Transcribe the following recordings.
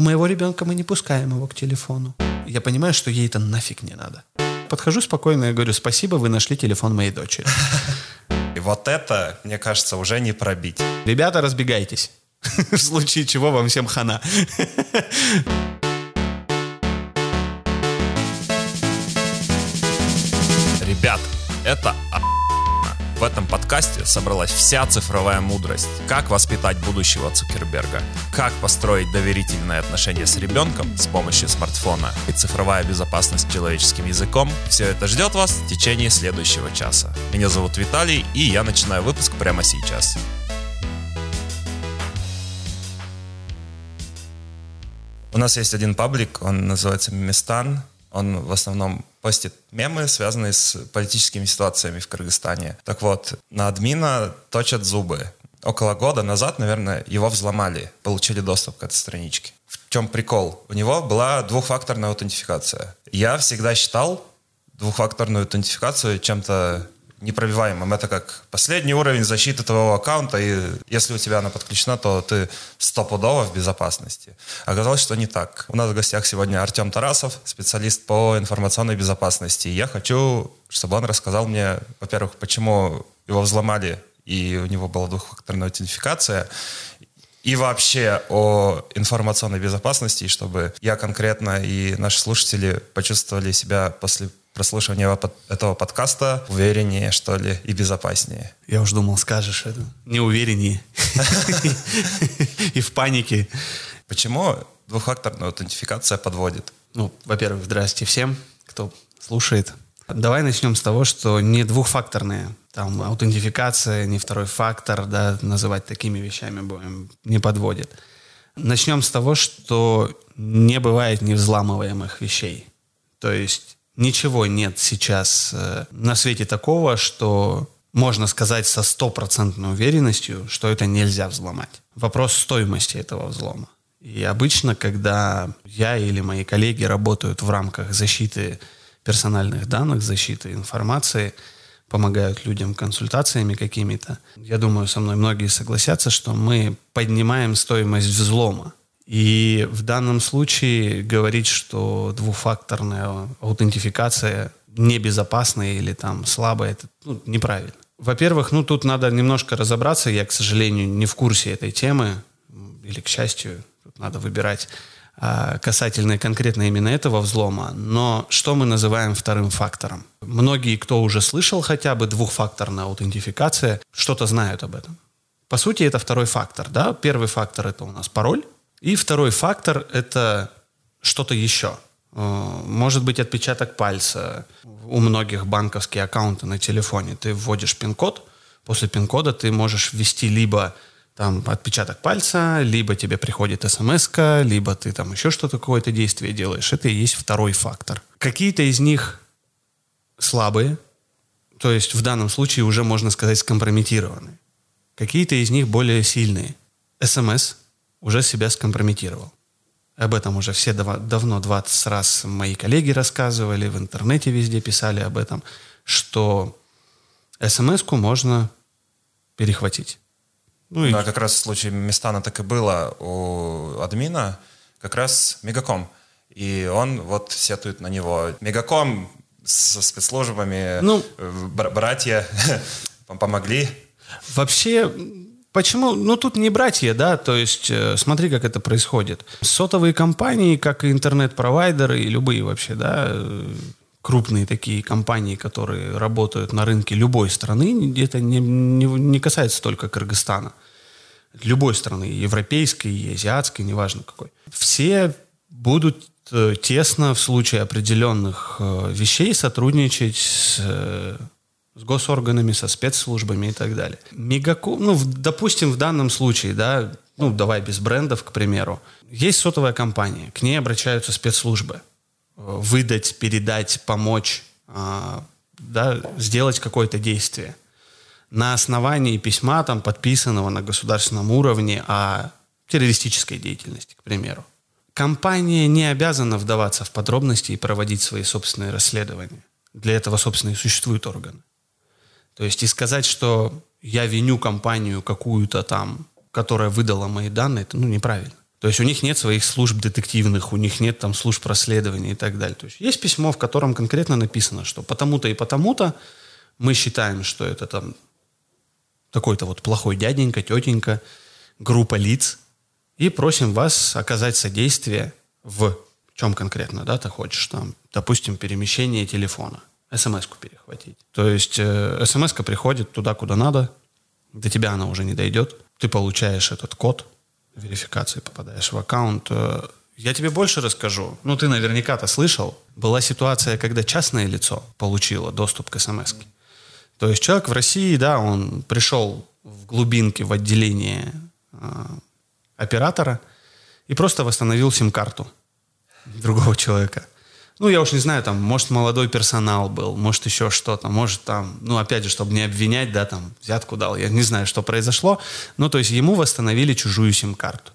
У моего ребенка мы не пускаем его к телефону. Я понимаю, что ей это нафиг не надо. Подхожу спокойно и говорю, спасибо, вы нашли телефон моей дочери. И вот это, мне кажется, уже не пробить. Ребята, разбегайтесь. В случае чего вам всем хана. подкасте собралась вся цифровая мудрость. Как воспитать будущего Цукерберга, как построить доверительные отношения с ребенком с помощью смартфона и цифровая безопасность человеческим языком. Все это ждет вас в течение следующего часа. Меня зовут Виталий, и я начинаю выпуск прямо сейчас. У нас есть один паблик, он называется Меместан. Он в основном постит мемы, связанные с политическими ситуациями в Кыргызстане. Так вот, на админа точат зубы. Около года назад, наверное, его взломали, получили доступ к этой страничке. В чем прикол? У него была двухфакторная аутентификация. Я всегда считал двухфакторную аутентификацию чем-то непробиваемым. Это как последний уровень защиты твоего аккаунта, и если у тебя она подключена, то ты стопудово в безопасности. Оказалось, что не так. У нас в гостях сегодня Артем Тарасов, специалист по информационной безопасности. Я хочу, чтобы он рассказал мне, во-первых, почему его взломали, и у него была двухфакторная аутентификация, и вообще о информационной безопасности, чтобы я конкретно и наши слушатели почувствовали себя после прослушивания этого подкаста увереннее, что ли, и безопаснее. Я уж думал, скажешь это. Неувереннее. И в панике. Почему двухфакторная аутентификация подводит? Ну, во-первых, здрасте всем, кто слушает. Давай начнем с того, что не двухфакторная там аутентификация, не второй фактор, да, называть такими вещами будем, не подводит. Начнем с того, что не бывает невзламываемых вещей. То есть Ничего нет сейчас э, на свете такого, что можно сказать со стопроцентной уверенностью, что это нельзя взломать. Вопрос стоимости этого взлома. И обычно, когда я или мои коллеги работают в рамках защиты персональных данных, защиты информации, помогают людям консультациями какими-то, я думаю, со мной многие согласятся, что мы поднимаем стоимость взлома. И в данном случае говорить, что двухфакторная аутентификация небезопасная или там слабая, это ну, неправильно. Во-первых, ну тут надо немножко разобраться. Я, к сожалению, не в курсе этой темы, или, к счастью, тут надо выбирать а, касательно конкретно именно этого взлома. Но что мы называем вторым фактором? Многие, кто уже слышал хотя бы двухфакторная аутентификация, что-то знают об этом. По сути, это второй фактор. Да? Первый фактор – это у нас пароль, и второй фактор – это что-то еще. Э, может быть отпечаток пальца. У многих банковские аккаунты на телефоне. Ты вводишь пин-код, после пин-кода ты можешь ввести либо там отпечаток пальца, либо тебе приходит смс либо ты там еще что-то, какое-то действие делаешь. Это и есть второй фактор. Какие-то из них слабые, то есть в данном случае уже, можно сказать, скомпрометированы. Какие-то из них более сильные. СМС уже себя скомпрометировал. Об этом уже все давно 20 раз мои коллеги рассказывали, в интернете везде писали об этом, что смс-ку можно перехватить. Ну, да, и... как раз в случае Местана так и было у админа, как раз Мегаком. И он вот сетует на него. Мегаком со спецслужбами, ну, братья помогли. Вообще, Почему? Ну, тут не братья, да, то есть э, смотри, как это происходит. Сотовые компании, как и интернет-провайдеры, и любые вообще, да, э, крупные такие компании, которые работают на рынке любой страны, это не, не, не касается только Кыргызстана. Любой страны, европейской, азиатской, неважно какой. Все будут э, тесно в случае определенных э, вещей сотрудничать с с госорганами, со спецслужбами и так далее. Мегаком, ну, допустим, в данном случае, да, ну, давай без брендов, к примеру, есть сотовая компания, к ней обращаются спецслужбы. Э, выдать, передать, помочь, э, да, сделать какое-то действие. На основании письма, там, подписанного на государственном уровне о террористической деятельности, к примеру. Компания не обязана вдаваться в подробности и проводить свои собственные расследования. Для этого, собственно, и существуют органы. То есть и сказать, что я виню компанию какую-то там, которая выдала мои данные, это ну, неправильно. То есть у них нет своих служб детективных, у них нет там служб расследования и так далее. То есть есть письмо, в котором конкретно написано, что потому-то и потому-то мы считаем, что это там такой-то вот плохой дяденька, тетенька, группа лиц, и просим вас оказать содействие в чем конкретно, да, ты хочешь там, допустим, перемещение телефона, смс-ку перехватить. То есть э, смс-ка приходит туда, куда надо, до тебя она уже не дойдет, ты получаешь этот код верификации, попадаешь в аккаунт. Э, я тебе больше расскажу. Ну, ты наверняка-то слышал. Была ситуация, когда частное лицо получило доступ к смс -ке. То есть человек в России, да, он пришел в глубинке, в отделение э, оператора и просто восстановил сим-карту другого человека. Ну, я уж не знаю, там, может, молодой персонал был, может, еще что-то, может, там, ну, опять же, чтобы не обвинять, да, там, взятку дал, я не знаю, что произошло, ну, то есть ему восстановили чужую сим-карту.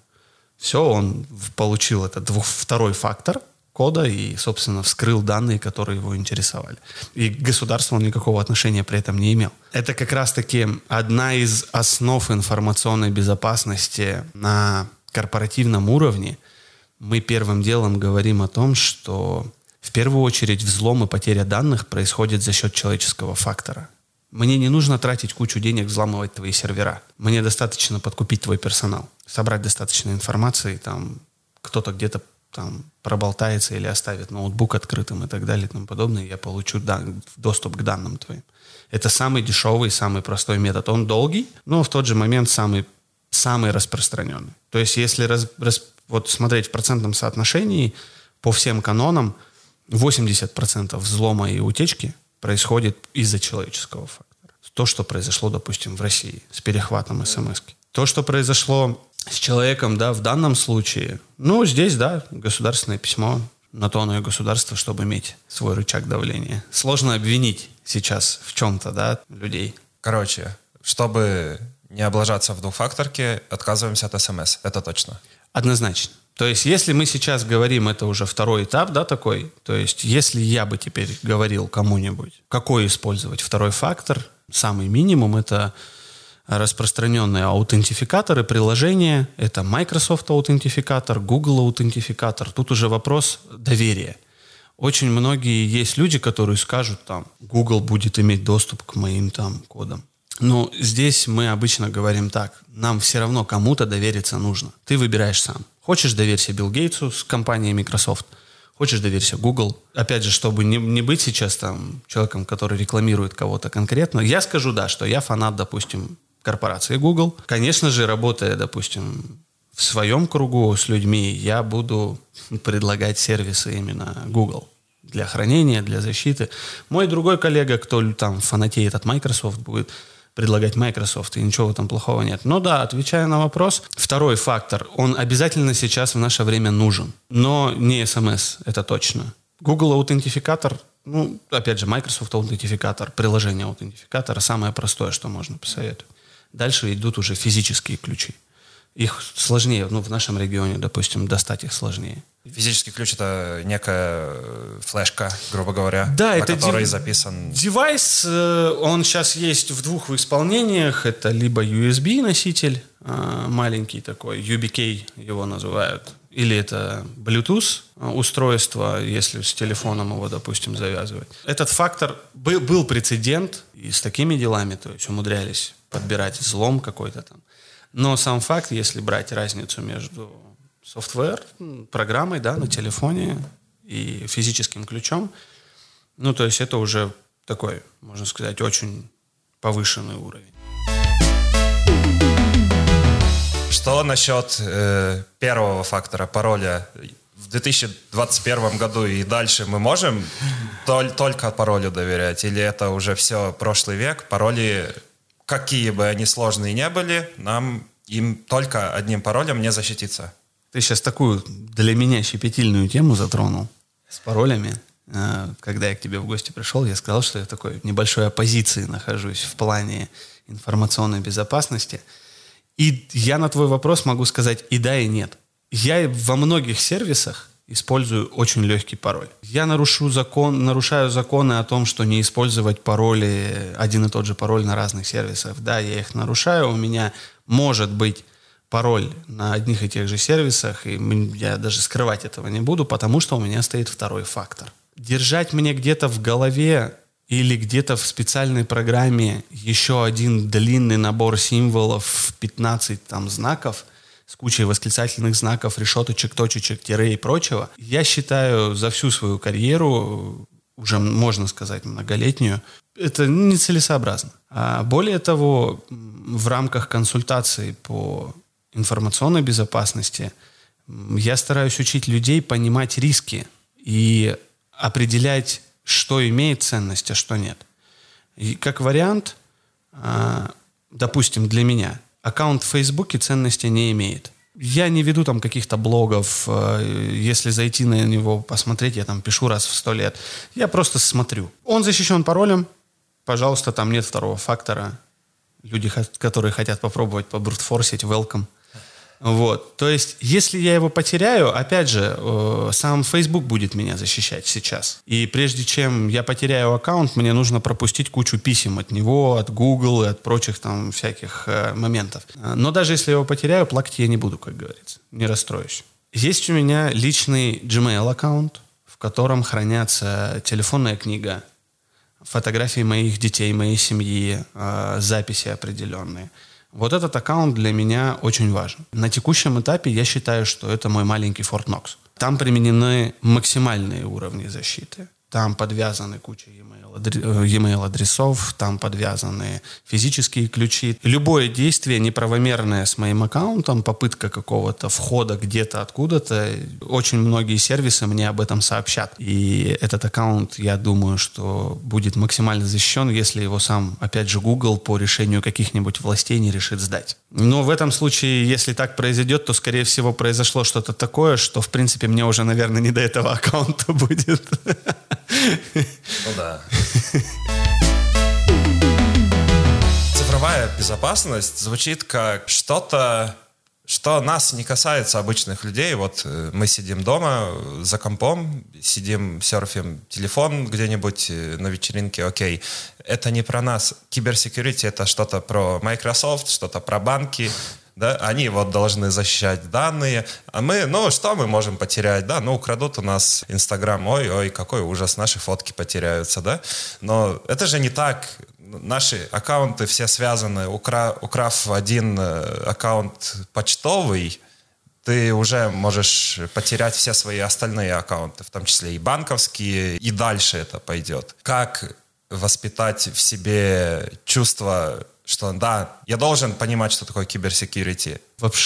Все, он получил этот двух, второй фактор кода и, собственно, вскрыл данные, которые его интересовали. И государство он никакого отношения при этом не имел. Это как раз-таки одна из основ информационной безопасности на корпоративном уровне – мы первым делом говорим о том, что первую очередь взлом и потеря данных происходит за счет человеческого фактора. Мне не нужно тратить кучу денег, взламывать твои сервера. Мне достаточно подкупить твой персонал, собрать достаточно информации, там кто-то где-то там проболтается или оставит ноутбук открытым и так далее и тому подобное, я получу дан- доступ к данным твоим. Это самый дешевый, самый простой метод. Он долгий, но в тот же момент самый, самый распространенный. То есть если раз, раз, вот смотреть в процентном соотношении по всем канонам, 80% взлома и утечки происходит из-за человеческого фактора. То, что произошло, допустим, в России с перехватом смс -ки. То, что произошло с человеком, да, в данном случае, ну, здесь, да, государственное письмо, на то оно и государство, чтобы иметь свой рычаг давления. Сложно обвинить сейчас в чем-то, да, людей. Короче, чтобы не облажаться в двухфакторке, отказываемся от смс, это точно. Однозначно. То есть, если мы сейчас говорим, это уже второй этап, да, такой, то есть, если я бы теперь говорил кому-нибудь, какой использовать второй фактор, самый минимум, это распространенные аутентификаторы, приложения, это Microsoft аутентификатор, Google аутентификатор, тут уже вопрос доверия. Очень многие есть люди, которые скажут, там, Google будет иметь доступ к моим там кодам. Но здесь мы обычно говорим так. Нам все равно кому-то довериться нужно. Ты выбираешь сам. Хочешь доверься Билл Гейтсу с компанией Microsoft, хочешь доверься Google. Опять же, чтобы не, не быть сейчас там человеком, который рекламирует кого-то конкретно, я скажу, да, что я фанат, допустим, корпорации Google. Конечно же, работая, допустим, в своем кругу с людьми, я буду предлагать сервисы именно Google для хранения, для защиты. Мой другой коллега, кто там фанатеет от Microsoft, будет предлагать Microsoft, и ничего этом плохого нет. Но да, отвечая на вопрос, второй фактор, он обязательно сейчас в наше время нужен, но не SMS, это точно. Google аутентификатор, ну, опять же, Microsoft аутентификатор, приложение аутентификатора, самое простое, что можно посоветовать. Дальше идут уже физические ключи. Их сложнее, ну, в нашем регионе, допустим, достать их сложнее. Физический ключ это некая э, флешка, грубо говоря, да, на это которой дев... записан. Девайс, э, он сейчас есть в двух исполнениях. Это либо USB носитель э, маленький такой, YubiKey его называют, или это Bluetooth устройство, если с телефоном его, допустим, завязывать. Этот фактор был, был прецедент и с такими делами, то есть умудрялись подбирать взлом какой-то там. Но сам факт, если брать разницу между софтвер, программой, да, на телефоне и физическим ключом. Ну, то есть это уже такой, можно сказать, очень повышенный уровень. Что насчет э, первого фактора, пароля? В 2021 году и дальше мы можем тол- только паролю доверять? Или это уже все прошлый век? Пароли, какие бы они сложные не были, нам им только одним паролем не защититься? Ты сейчас такую для меня щепетильную тему затронул с паролями. Э, когда я к тебе в гости пришел, я сказал, что я в такой небольшой оппозиции нахожусь в плане информационной безопасности. И я на твой вопрос могу сказать и да, и нет. Я во многих сервисах использую очень легкий пароль. Я нарушу закон, нарушаю законы о том, что не использовать пароли, один и тот же пароль на разных сервисах. Да, я их нарушаю. У меня может быть пароль на одних и тех же сервисах, и я даже скрывать этого не буду, потому что у меня стоит второй фактор. Держать мне где-то в голове или где-то в специальной программе еще один длинный набор символов, 15 там знаков с кучей восклицательных знаков, решеточек, точечек, тире и прочего, я считаю за всю свою карьеру, уже можно сказать многолетнюю, это нецелесообразно. А более того, в рамках консультаций по информационной безопасности я стараюсь учить людей понимать риски и определять, что имеет ценность, а что нет. И как вариант, а, допустим, для меня, аккаунт в Фейсбуке ценности не имеет. Я не веду там каких-то блогов. А, если зайти на него, посмотреть, я там пишу раз в сто лет. Я просто смотрю. Он защищен паролем. Пожалуйста, там нет второго фактора. Люди, которые хотят попробовать побрутфорсить, welcome. Вот. То есть, если я его потеряю, опять же, э, сам Facebook будет меня защищать сейчас. И прежде чем я потеряю аккаунт, мне нужно пропустить кучу писем от него, от Google и от прочих там всяких э, моментов. Но даже если я его потеряю, плакать я не буду, как говорится. Не расстроюсь. Есть у меня личный Gmail аккаунт, в котором хранятся телефонная книга, фотографии моих детей, моей семьи, э, записи определенные – вот этот аккаунт для меня очень важен. На текущем этапе я считаю, что это мой маленький Fort Knox. Там применены максимальные уровни защиты. Там подвязаны куча e-mail адресов, там подвязаны физические ключи. Любое действие неправомерное с моим аккаунтом, попытка какого-то входа где-то откуда-то, очень многие сервисы мне об этом сообщат. И этот аккаунт, я думаю, что будет максимально защищен, если его сам, опять же, Google по решению каких-нибудь властей не решит сдать. Но в этом случае, если так произойдет, то, скорее всего, произошло что-то такое, что, в принципе, мне уже, наверное, не до этого аккаунта будет. Ну да. Цифровая безопасность звучит как что-то, что нас не касается обычных людей. Вот э, мы сидим дома за компом, сидим, серфим телефон где-нибудь э, на вечеринке, окей. Это не про нас. Киберсекьюрити — это что-то про Microsoft, что-то про банки, да, они вот должны защищать данные, а мы, ну, что мы можем потерять, да, ну, украдут у нас Инстаграм, ой-ой, какой ужас, наши фотки потеряются, да, но это же не так, наши аккаунты все связаны, Укра, украв один э, аккаунт почтовый, ты уже можешь потерять все свои остальные аккаунты, в том числе и банковские, и дальше это пойдет. Как воспитать в себе чувство что да, я должен понимать, что такое киберсекьюрити.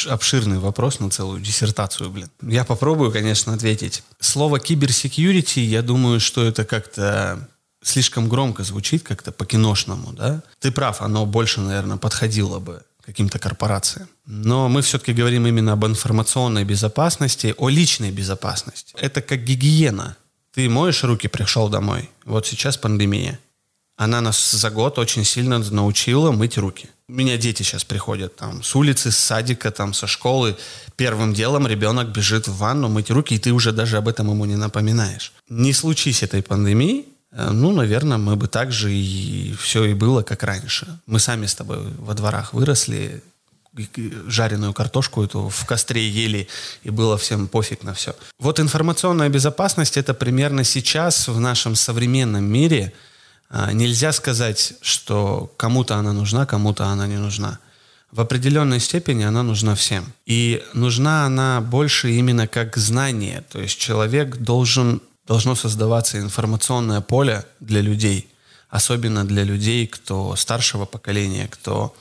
Обширный вопрос на целую диссертацию, блин. Я попробую, конечно, ответить. Слово киберсекьюрити, я думаю, что это как-то слишком громко звучит, как-то по-киношному, да? Ты прав, оно больше, наверное, подходило бы каким-то корпорациям. Но мы все-таки говорим именно об информационной безопасности, о личной безопасности. Это как гигиена. Ты моешь руки, пришел домой. Вот сейчас пандемия она нас за год очень сильно научила мыть руки. У меня дети сейчас приходят там с улицы, с садика, там со школы. Первым делом ребенок бежит в ванну мыть руки, и ты уже даже об этом ему не напоминаешь. Не случись этой пандемии, э, ну, наверное, мы бы так же и все и было, как раньше. Мы сами с тобой во дворах выросли, жареную картошку эту в костре ели, и было всем пофиг на все. Вот информационная безопасность — это примерно сейчас в нашем современном мире — нельзя сказать, что кому-то она нужна, кому-то она не нужна. В определенной степени она нужна всем. И нужна она больше именно как знание. То есть человек должен, должно создаваться информационное поле для людей, особенно для людей, кто старшего поколения, кто,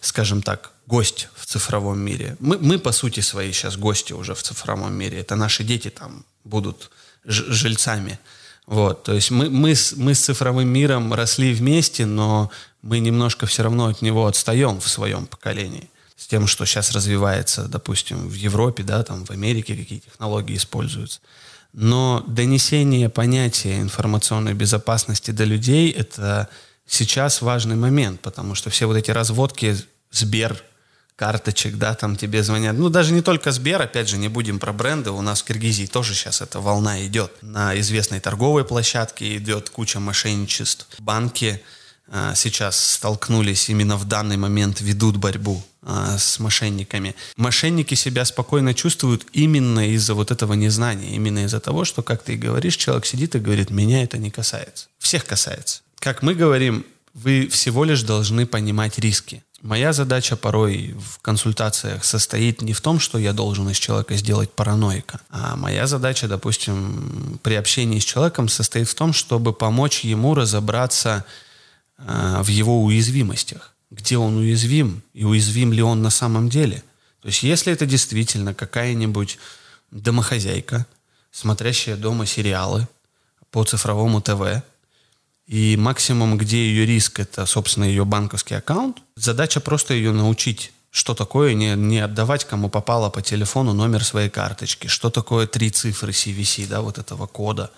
скажем так, гость в цифровом мире. Мы, мы по сути свои сейчас гости уже в цифровом мире. Это наши дети там будут жильцами вот, то есть мы, мы, с, мы с цифровым миром росли вместе, но мы немножко все равно от него отстаем в своем поколении. С тем, что сейчас развивается, допустим, в Европе, да, там в Америке какие технологии используются. Но донесение понятия информационной безопасности до людей – это сейчас важный момент, потому что все вот эти разводки Сбер, карточек, да, там тебе звонят. Ну, даже не только Сбер, опять же, не будем про бренды. У нас в Киргизии тоже сейчас эта волна идет. На известной торговой площадке идет куча мошенничеств. Банки э, сейчас столкнулись именно в данный момент, ведут борьбу а, с мошенниками. Мошенники себя спокойно чувствуют именно из-за вот этого незнания, именно из-за того, что, как ты и говоришь, человек сидит и говорит, меня это не касается. Всех касается. Как мы говорим, вы всего лишь должны понимать риски. Моя задача порой в консультациях состоит не в том, что я должен из человека сделать параноика, а моя задача, допустим, при общении с человеком состоит в том, чтобы помочь ему разобраться э, в его уязвимостях, где он уязвим и уязвим ли он на самом деле. То есть если это действительно какая-нибудь домохозяйка, смотрящая дома сериалы по цифровому ТВ, и максимум, где ее риск, это, собственно, ее банковский аккаунт. Задача просто ее научить, что такое не, не отдавать кому попало по телефону номер своей карточки, что такое три цифры CVC, да, вот этого кода.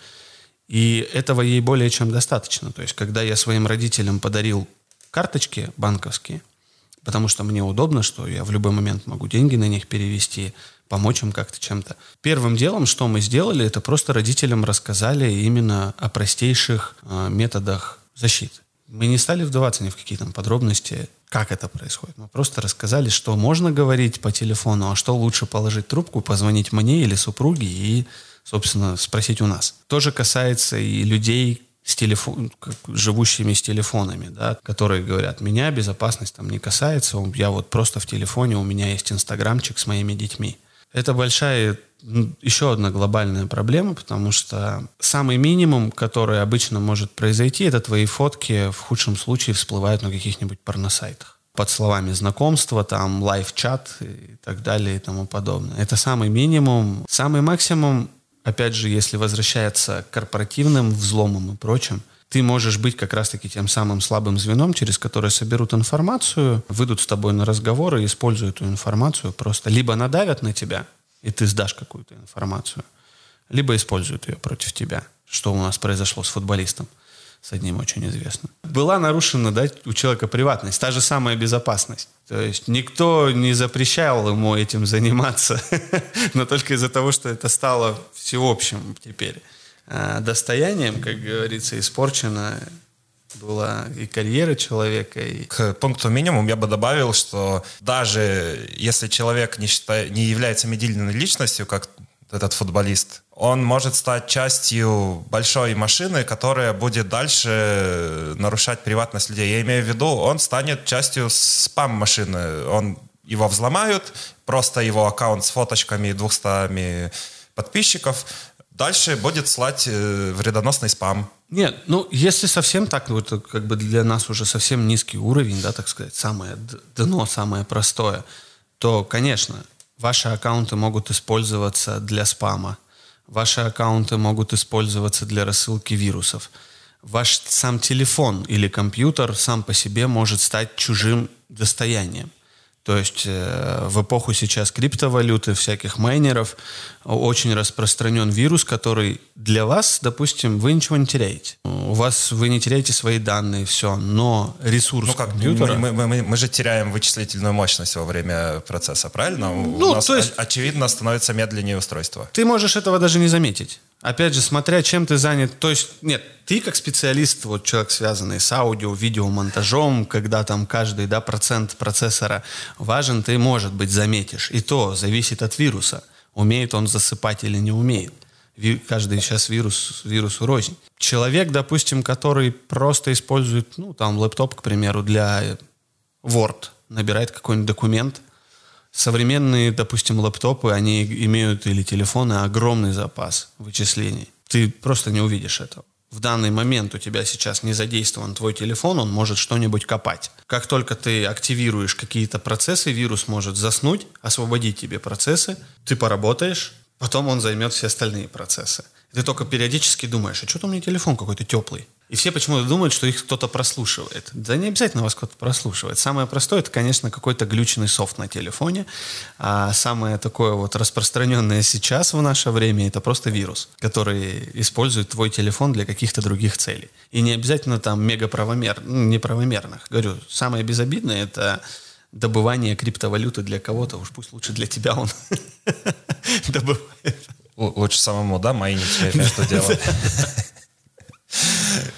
И этого ей более чем достаточно. То есть, когда я своим родителям подарил карточки банковские, потому что мне удобно, что я в любой момент могу деньги на них перевести, помочь им как-то чем-то. Первым делом, что мы сделали, это просто родителям рассказали именно о простейших э, методах защиты. Мы не стали вдаваться ни в какие там подробности, как это происходит. Мы просто рассказали, что можно говорить по телефону, а что лучше положить трубку, позвонить мне или супруге и, собственно, спросить у нас. То же касается и людей, с телефон, живущими с телефонами, да, которые говорят, меня безопасность там не касается, я вот просто в телефоне, у меня есть инстаграмчик с моими детьми. Это большая еще одна глобальная проблема, потому что самый минимум, который обычно может произойти, это твои фотки в худшем случае всплывают на каких-нибудь порносайтах под словами знакомства, там, лайв-чат и так далее и тому подобное. Это самый минимум. Самый максимум, опять же, если возвращается к корпоративным взломам и прочим, ты можешь быть как раз-таки тем самым слабым звеном, через которое соберут информацию, выйдут с тобой на разговор и используют эту информацию просто. Либо надавят на тебя, и ты сдашь какую-то информацию, либо используют ее против тебя, что у нас произошло с футболистом с одним очень известным. Была нарушена да, у человека приватность, та же самая безопасность. То есть никто не запрещал ему этим заниматься, но только из-за того, что это стало всеобщим теперь. Э, достоянием, как говорится, испорчена была и карьера человека. И... К пункту минимум я бы добавил, что даже если человек не, считает, не является медийной личностью, как этот футболист, он может стать частью большой машины, которая будет дальше нарушать приватность людей. Я имею в виду, он станет частью спам-машины. Он его взломают, просто его аккаунт с фоточками и 200 подписчиков дальше будет слать э, вредоносный спам. Нет, ну, если совсем так, вот как бы для нас уже совсем низкий уровень, да, так сказать, самое дно, самое простое, то, конечно, ваши аккаунты могут использоваться для спама, ваши аккаунты могут использоваться для рассылки вирусов. Ваш сам телефон или компьютер сам по себе может стать чужим достоянием. То есть э, в эпоху сейчас криптовалюты, всяких майнеров, очень распространен вирус, который для вас, допустим, вы ничего не теряете. У вас вы не теряете свои данные, все, но ресурс ну, как, компьютера... Мы, мы, мы, мы же теряем вычислительную мощность во время процесса, правильно? Ну, У нас, то есть... очевидно, становится медленнее устройство. Ты можешь этого даже не заметить. Опять же, смотря чем ты занят. То есть, нет, ты как специалист, вот человек, связанный с аудио, видеомонтажом, когда там каждый да, процент процессора важен, ты, может быть, заметишь. И то зависит от вируса. Умеет он засыпать или не умеет. Каждый сейчас вирус, вирус рознь. Человек, допустим, который просто использует, ну, там, лэптоп, к примеру, для Word, набирает какой-нибудь документ, Современные, допустим, лаптопы, они имеют или телефоны огромный запас вычислений. Ты просто не увидишь этого. В данный момент у тебя сейчас не задействован твой телефон, он может что-нибудь копать. Как только ты активируешь какие-то процессы, вирус может заснуть, освободить тебе процессы, ты поработаешь, потом он займет все остальные процессы. Ты только периодически думаешь, а что-то у меня телефон какой-то теплый. И все почему-то думают, что их кто-то прослушивает. Да не обязательно вас кто-то прослушивает. Самое простое, это, конечно, какой-то глюченный софт на телефоне. А самое такое вот распространенное сейчас в наше время, это просто вирус, который использует твой телефон для каких-то других целей. И не обязательно там мегаправомер, ну, неправомерных. Говорю, самое безобидное, это добывание криптовалюты для кого-то, уж пусть лучше для тебя он добывает. Лучше самому, да, майнить между делом.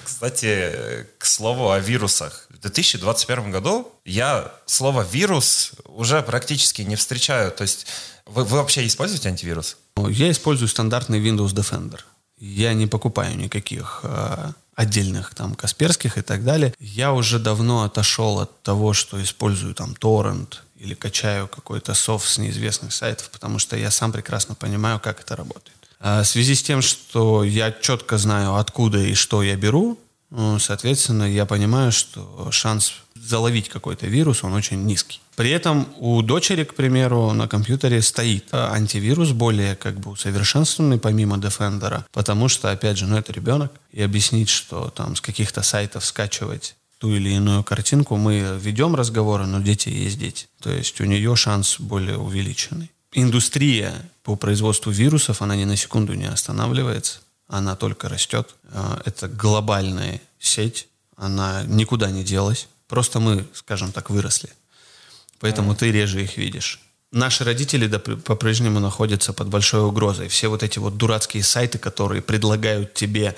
Кстати, к слову о вирусах. 2021 году я слово «вирус» уже практически не встречаю. То есть вы, вы вообще используете антивирус? Я использую стандартный Windows Defender. Я не покупаю никаких э, отдельных там Касперских и так далее. Я уже давно отошел от того, что использую там торрент или качаю какой-то софт с неизвестных сайтов, потому что я сам прекрасно понимаю, как это работает. А в связи с тем, что я четко знаю, откуда и что я беру, ну, соответственно, я понимаю, что шанс заловить какой-то вирус, он очень низкий. При этом у дочери, к примеру, на компьютере стоит э, антивирус более как бы усовершенствованный помимо Defender, потому что, опять же, ну это ребенок, и объяснить, что там с каких-то сайтов скачивать ту или иную картинку, мы ведем разговоры, но дети есть дети. То есть у нее шанс более увеличенный. Индустрия по производству вирусов, она ни на секунду не останавливается, она только растет. Э, это глобальная сеть, она никуда не делась. Просто мы, скажем так, выросли поэтому ты реже их видишь. Наши родители по-прежнему находятся под большой угрозой. Все вот эти вот дурацкие сайты, которые предлагают тебе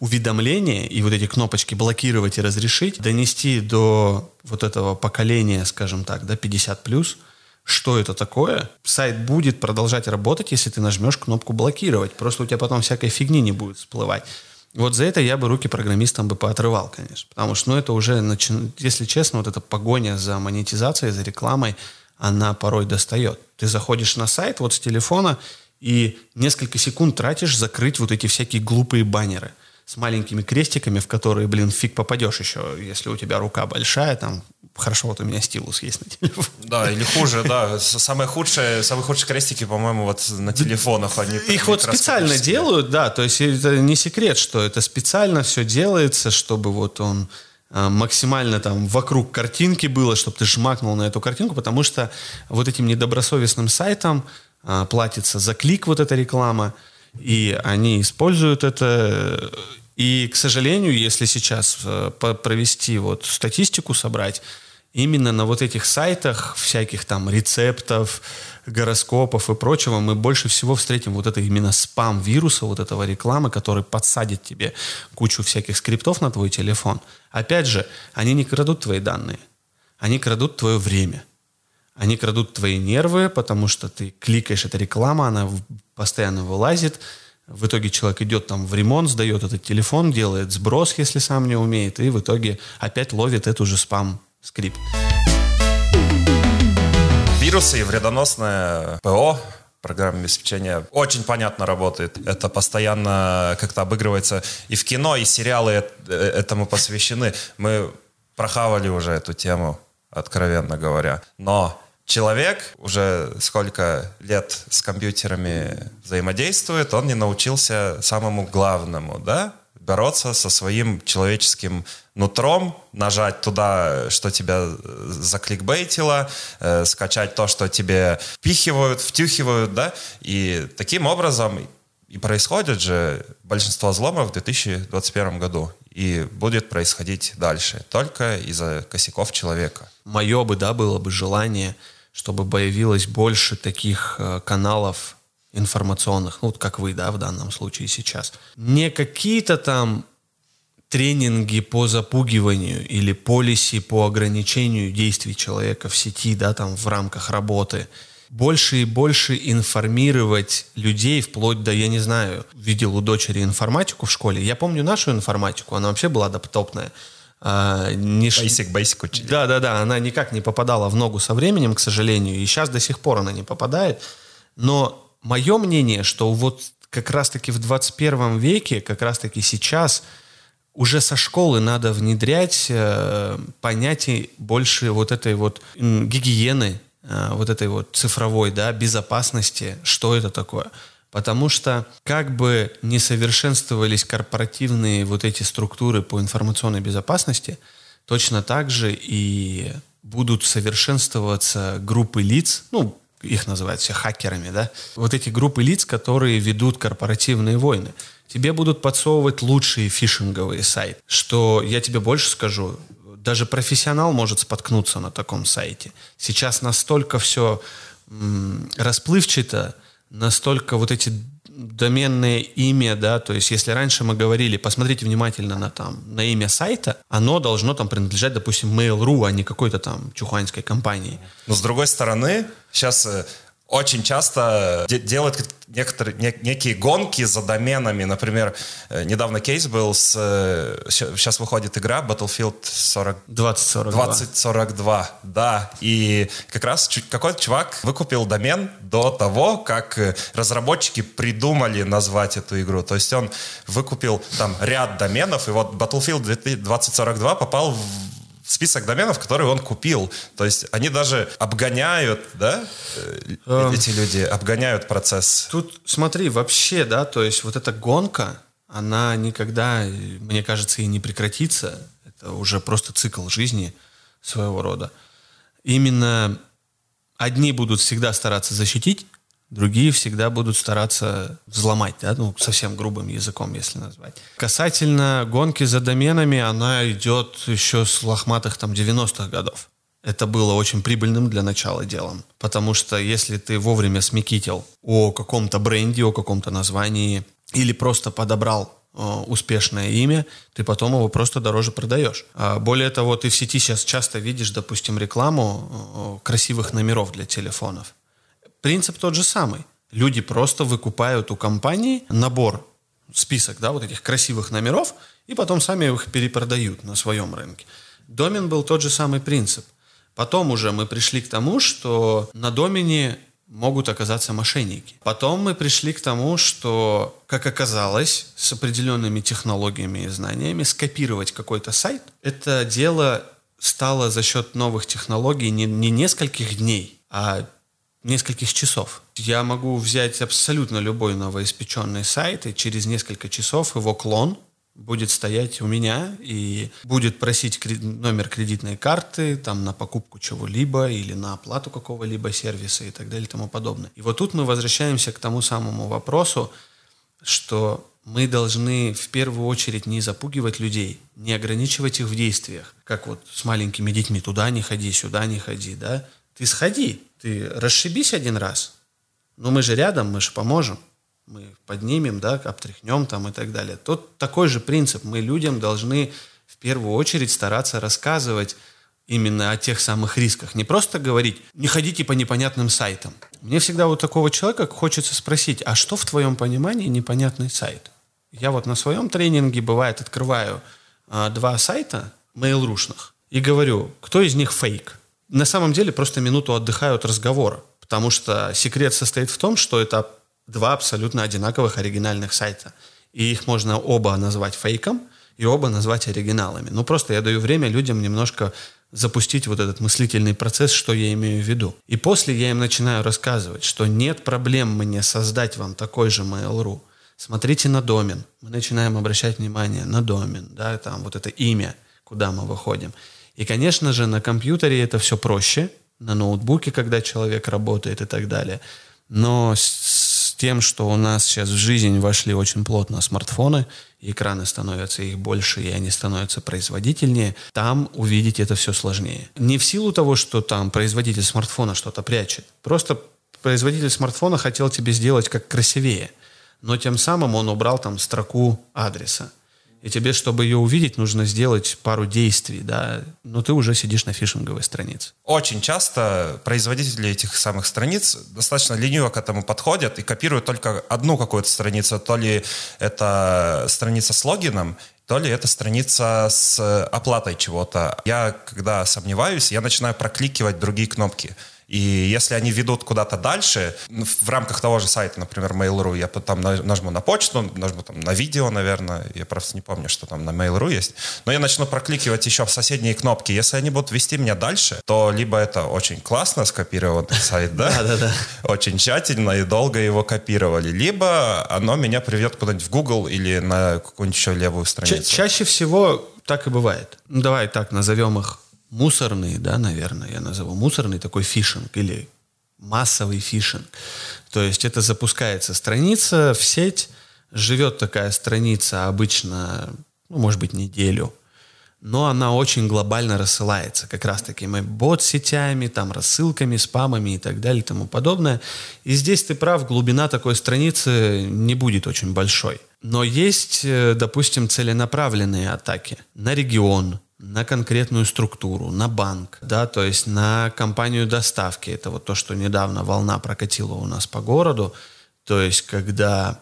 уведомления и вот эти кнопочки блокировать и разрешить, донести до вот этого поколения, скажем так, да, 50 плюс, что это такое. Сайт будет продолжать работать, если ты нажмешь кнопку блокировать. Просто у тебя потом всякой фигни не будет всплывать. Вот за это я бы руки программистам бы поотрывал, конечно. Потому что, ну, это уже, начи... если честно, вот эта погоня за монетизацией, за рекламой, она порой достает. Ты заходишь на сайт вот с телефона и несколько секунд тратишь закрыть вот эти всякие глупые баннеры с маленькими крестиками, в которые, блин, фиг попадешь еще, если у тебя рука большая, там, хорошо, вот у меня стилус есть на телефоне. Да, или хуже, да. Самые худшие, самые худшие крестики, по-моему, вот на телефонах они. Их вот специально делают, да, то есть это не секрет, что это специально все делается, чтобы вот он а, максимально там вокруг картинки было, чтобы ты жмакнул на эту картинку, потому что вот этим недобросовестным сайтом а, платится за клик вот эта реклама, и они используют это. И, к сожалению, если сейчас а, провести вот статистику, собрать, именно на вот этих сайтах всяких там рецептов, гороскопов и прочего мы больше всего встретим вот это именно спам вируса, вот этого рекламы, который подсадит тебе кучу всяких скриптов на твой телефон. Опять же, они не крадут твои данные, они крадут твое время. Они крадут твои нервы, потому что ты кликаешь, эта реклама, она постоянно вылазит. В итоге человек идет там в ремонт, сдает этот телефон, делает сброс, если сам не умеет, и в итоге опять ловит эту же спам скрипт. Вирусы и вредоносное ПО программа обеспечения очень понятно работает. Это постоянно как-то обыгрывается и в кино, и сериалы э, этому посвящены. Мы прохавали уже эту тему, откровенно говоря. Но человек уже сколько лет с компьютерами взаимодействует, он не научился самому главному, да? бороться со своим человеческим нутром, нажать туда, что тебя э, закликбейтило, э, скачать то, что тебе впихивают, втюхивают, да, и таким образом и происходит же большинство взломов в 2021 году и будет происходить дальше, только из-за косяков человека. Мое бы, да, было бы желание, чтобы появилось больше таких э, каналов информационных, ну, вот как вы, да, в данном случае сейчас. Не какие-то там тренинги по запугиванию или полиси по ограничению действий человека в сети, да, там в рамках работы. Больше и больше информировать людей, вплоть до, я не знаю, видел у дочери информатику в школе. Я помню нашу информатику, она вообще была доптопная. А, не basic, basic учили. Да, да, да, она никак не попадала в ногу со временем, к сожалению, и сейчас до сих пор она не попадает. Но мое мнение, что вот как раз-таки в 21 веке, как раз-таки сейчас уже со школы надо внедрять э, понятие больше вот этой вот гигиены, э, вот этой вот цифровой, да, безопасности, что это такое. Потому что как бы не совершенствовались корпоративные вот эти структуры по информационной безопасности, точно так же и будут совершенствоваться группы лиц, ну, их называют все хакерами, да, вот эти группы лиц, которые ведут корпоративные войны. Тебе будут подсовывать лучшие фишинговые сайты, что я тебе больше скажу, даже профессионал может споткнуться на таком сайте. Сейчас настолько все м, расплывчато, настолько вот эти доменное имя, да, то есть если раньше мы говорили, посмотрите внимательно на там, на имя сайта, оно должно там принадлежать, допустим, Mail.ru, а не какой-то там чуханской компании. Но с другой стороны, сейчас э, очень часто делают некоторые некие гонки за доменами. Например, э, недавно кейс был с... Сейчас э, выходит игра Battlefield 40... 2042. 2042, да. И как раз какой-то чувак выкупил домен до того, как э, разработчики придумали назвать эту игру. То есть он выкупил там ряд доменов, и вот Battlefield 2042 попал в список доменов, которые он купил. То есть они даже обгоняют, да, эм, эти люди обгоняют процесс. Тут смотри, вообще, да, то есть вот эта гонка, она никогда, мне кажется, и не прекратится. Это уже просто цикл жизни своего рода. Именно одни будут всегда стараться защитить, Другие всегда будут стараться взломать, да, ну, совсем грубым языком, если назвать. Касательно гонки за доменами, она идет еще с лохматых там 90-х годов. Это было очень прибыльным для начала делом. Потому что если ты вовремя смекитил о каком-то бренде, о каком-то названии, или просто подобрал э, успешное имя, ты потом его просто дороже продаешь. А более того, ты в сети сейчас часто видишь, допустим, рекламу э, красивых номеров для телефонов. Принцип тот же самый. Люди просто выкупают у компании набор, список, да, вот этих красивых номеров, и потом сами их перепродают на своем рынке. Домен был тот же самый принцип. Потом уже мы пришли к тому, что на домене могут оказаться мошенники. Потом мы пришли к тому, что, как оказалось, с определенными технологиями и знаниями скопировать какой-то сайт, это дело стало за счет новых технологий не, не нескольких дней, а нескольких часов. Я могу взять абсолютно любой новоиспеченный сайт, и через несколько часов его клон будет стоять у меня и будет просить номер кредитной карты там на покупку чего-либо или на оплату какого-либо сервиса и так далее и тому подобное. И вот тут мы возвращаемся к тому самому вопросу, что мы должны в первую очередь не запугивать людей, не ограничивать их в действиях, как вот с маленькими детьми, туда не ходи, сюда не ходи, да. Ты сходи, ты расшибись один раз, но мы же рядом, мы же поможем. Мы поднимем, да, обтряхнем там и так далее. Тут такой же принцип. Мы людям должны в первую очередь стараться рассказывать именно о тех самых рисках. Не просто говорить, не ходите по непонятным сайтам. Мне всегда у такого человека хочется спросить, а что в твоем понимании непонятный сайт? Я вот на своем тренинге, бывает, открываю а, два сайта mail.ru-шных и говорю, кто из них фейк? На самом деле просто минуту отдыхаю от разговора, потому что секрет состоит в том, что это два абсолютно одинаковых оригинальных сайта. И их можно оба назвать фейком и оба назвать оригиналами. Ну, просто я даю время людям немножко запустить вот этот мыслительный процесс, что я имею в виду. И после я им начинаю рассказывать, что нет проблем мне создать вам такой же Mail.ru. Смотрите на домен. Мы начинаем обращать внимание на домен, да, там вот это имя, куда мы выходим. И, конечно же, на компьютере это все проще, на ноутбуке, когда человек работает и так далее. Но с тем, что у нас сейчас в жизнь вошли очень плотно смартфоны, и экраны становятся их больше, и они становятся производительнее, там увидеть это все сложнее. Не в силу того, что там производитель смартфона что-то прячет. Просто производитель смартфона хотел тебе сделать как красивее. Но тем самым он убрал там строку адреса. И тебе, чтобы ее увидеть, нужно сделать пару действий, да, но ты уже сидишь на фишинговой странице. Очень часто производители этих самых страниц достаточно лениво к этому подходят и копируют только одну какую-то страницу, то ли это страница с логином, то ли это страница с оплатой чего-то. Я, когда сомневаюсь, я начинаю прокликивать другие кнопки. И если они ведут куда-то дальше, в рамках того же сайта, например, Mail.ru, я потом нажму на почту, нажму там на видео, наверное, я просто не помню, что там на Mail.ru есть, но я начну прокликивать еще в соседние кнопки. Если они будут вести меня дальше, то либо это очень классно скопированный сайт, да, очень тщательно и долго его копировали, либо оно меня приведет куда-нибудь в Google или на какую-нибудь еще левую страницу. Чаще всего так и бывает. Ну, давай так назовем их мусорный, да, наверное, я назову мусорный такой фишинг или массовый фишинг. То есть это запускается страница в сеть, живет такая страница обычно, ну, может быть, неделю. но она очень глобально рассылается, как раз-таки бот-сетями, там, рассылками, спамами и так далее и тому подобное. И здесь ты прав, глубина такой страницы не будет очень большой. Но есть, э, допустим, целенаправленные атаки на регион, на конкретную структуру, на банк, да, то есть на компанию доставки. Это вот то, что недавно волна прокатила у нас по городу. То есть когда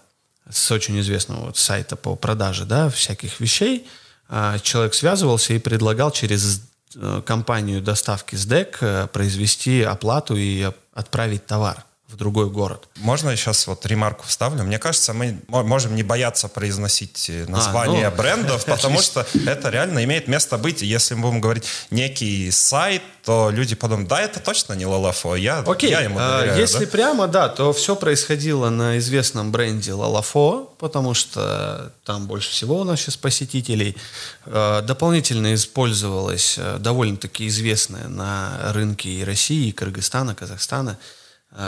с очень известного вот сайта по продаже, да, всяких вещей – а, человек связывался и предлагал через э, компанию доставки СДЭК э, произвести оплату и отправить товар в другой город. Можно я сейчас вот ремарку вставлю? Мне кажется, мы можем не бояться произносить э, название а, ну, брендов, потому что это реально имеет место быть. Если мы будем говорить некий сайт, то люди подумают, да, это точно не Лалафо, я, Окей. я ему доверяю. А, если да? прямо, да, то все происходило на известном бренде Лалафо, потому что там больше всего у нас сейчас посетителей. А, дополнительно использовалась э, довольно-таки известная на рынке и России, и Кыргызстана, Казахстана – Э,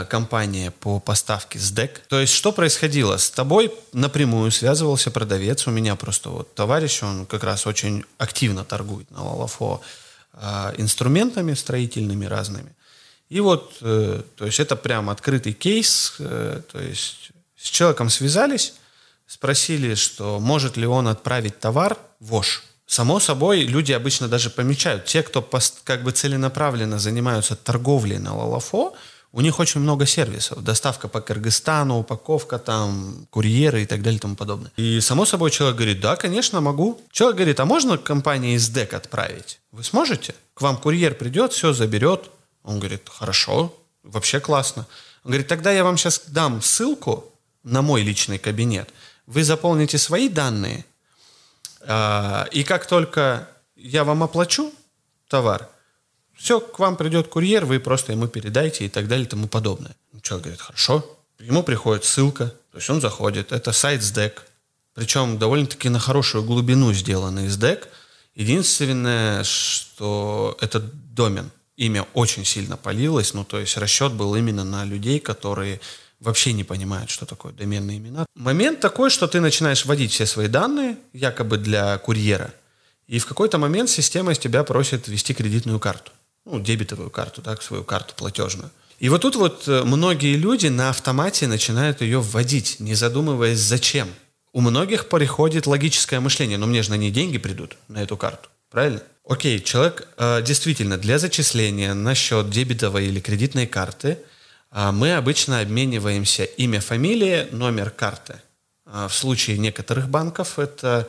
компания по поставке СДЭК. То есть что происходило? С тобой напрямую связывался продавец. У меня просто вот товарищ, он как раз очень активно торгует на Лалафо э, инструментами строительными разными. И вот, э, то есть это прям открытый кейс, то есть с человеком связались, спросили, что может ли он отправить товар в ОШ. Само собой, люди обычно даже помечают. Те, кто как бы целенаправленно занимаются торговлей на Лалафо, у них очень много сервисов. Доставка по Кыргызстану, упаковка там, курьеры и так далее и тому подобное. И само собой человек говорит, да, конечно, могу. Человек говорит, а можно компании из ДЭК отправить? Вы сможете? К вам курьер придет, все заберет. Он говорит, хорошо, вообще классно. Он говорит, тогда я вам сейчас дам ссылку на мой личный кабинет. Вы заполните свои данные, а, и как только я вам оплачу товар, все, к вам придет курьер, вы просто ему передайте и так далее и тому подобное. Человек говорит, хорошо. Ему приходит ссылка, то есть он заходит. Это сайт SDEC, причем довольно-таки на хорошую глубину сделанный SDEC. Единственное, что этот домен, имя очень сильно полилось, ну, то есть расчет был именно на людей, которые вообще не понимают, что такое доменные имена. Момент такой, что ты начинаешь вводить все свои данные, якобы для курьера, и в какой-то момент система из тебя просит ввести кредитную карту ну, дебетовую карту, так, свою карту платежную. И вот тут вот э, многие люди на автомате начинают ее вводить, не задумываясь зачем. У многих приходит логическое мышление, но мне же на ней деньги придут, на эту карту, правильно? Окей, человек э, действительно для зачисления на счет дебетовой или кредитной карты э, мы обычно обмениваемся имя, фамилия, номер карты. Э, в случае некоторых банков это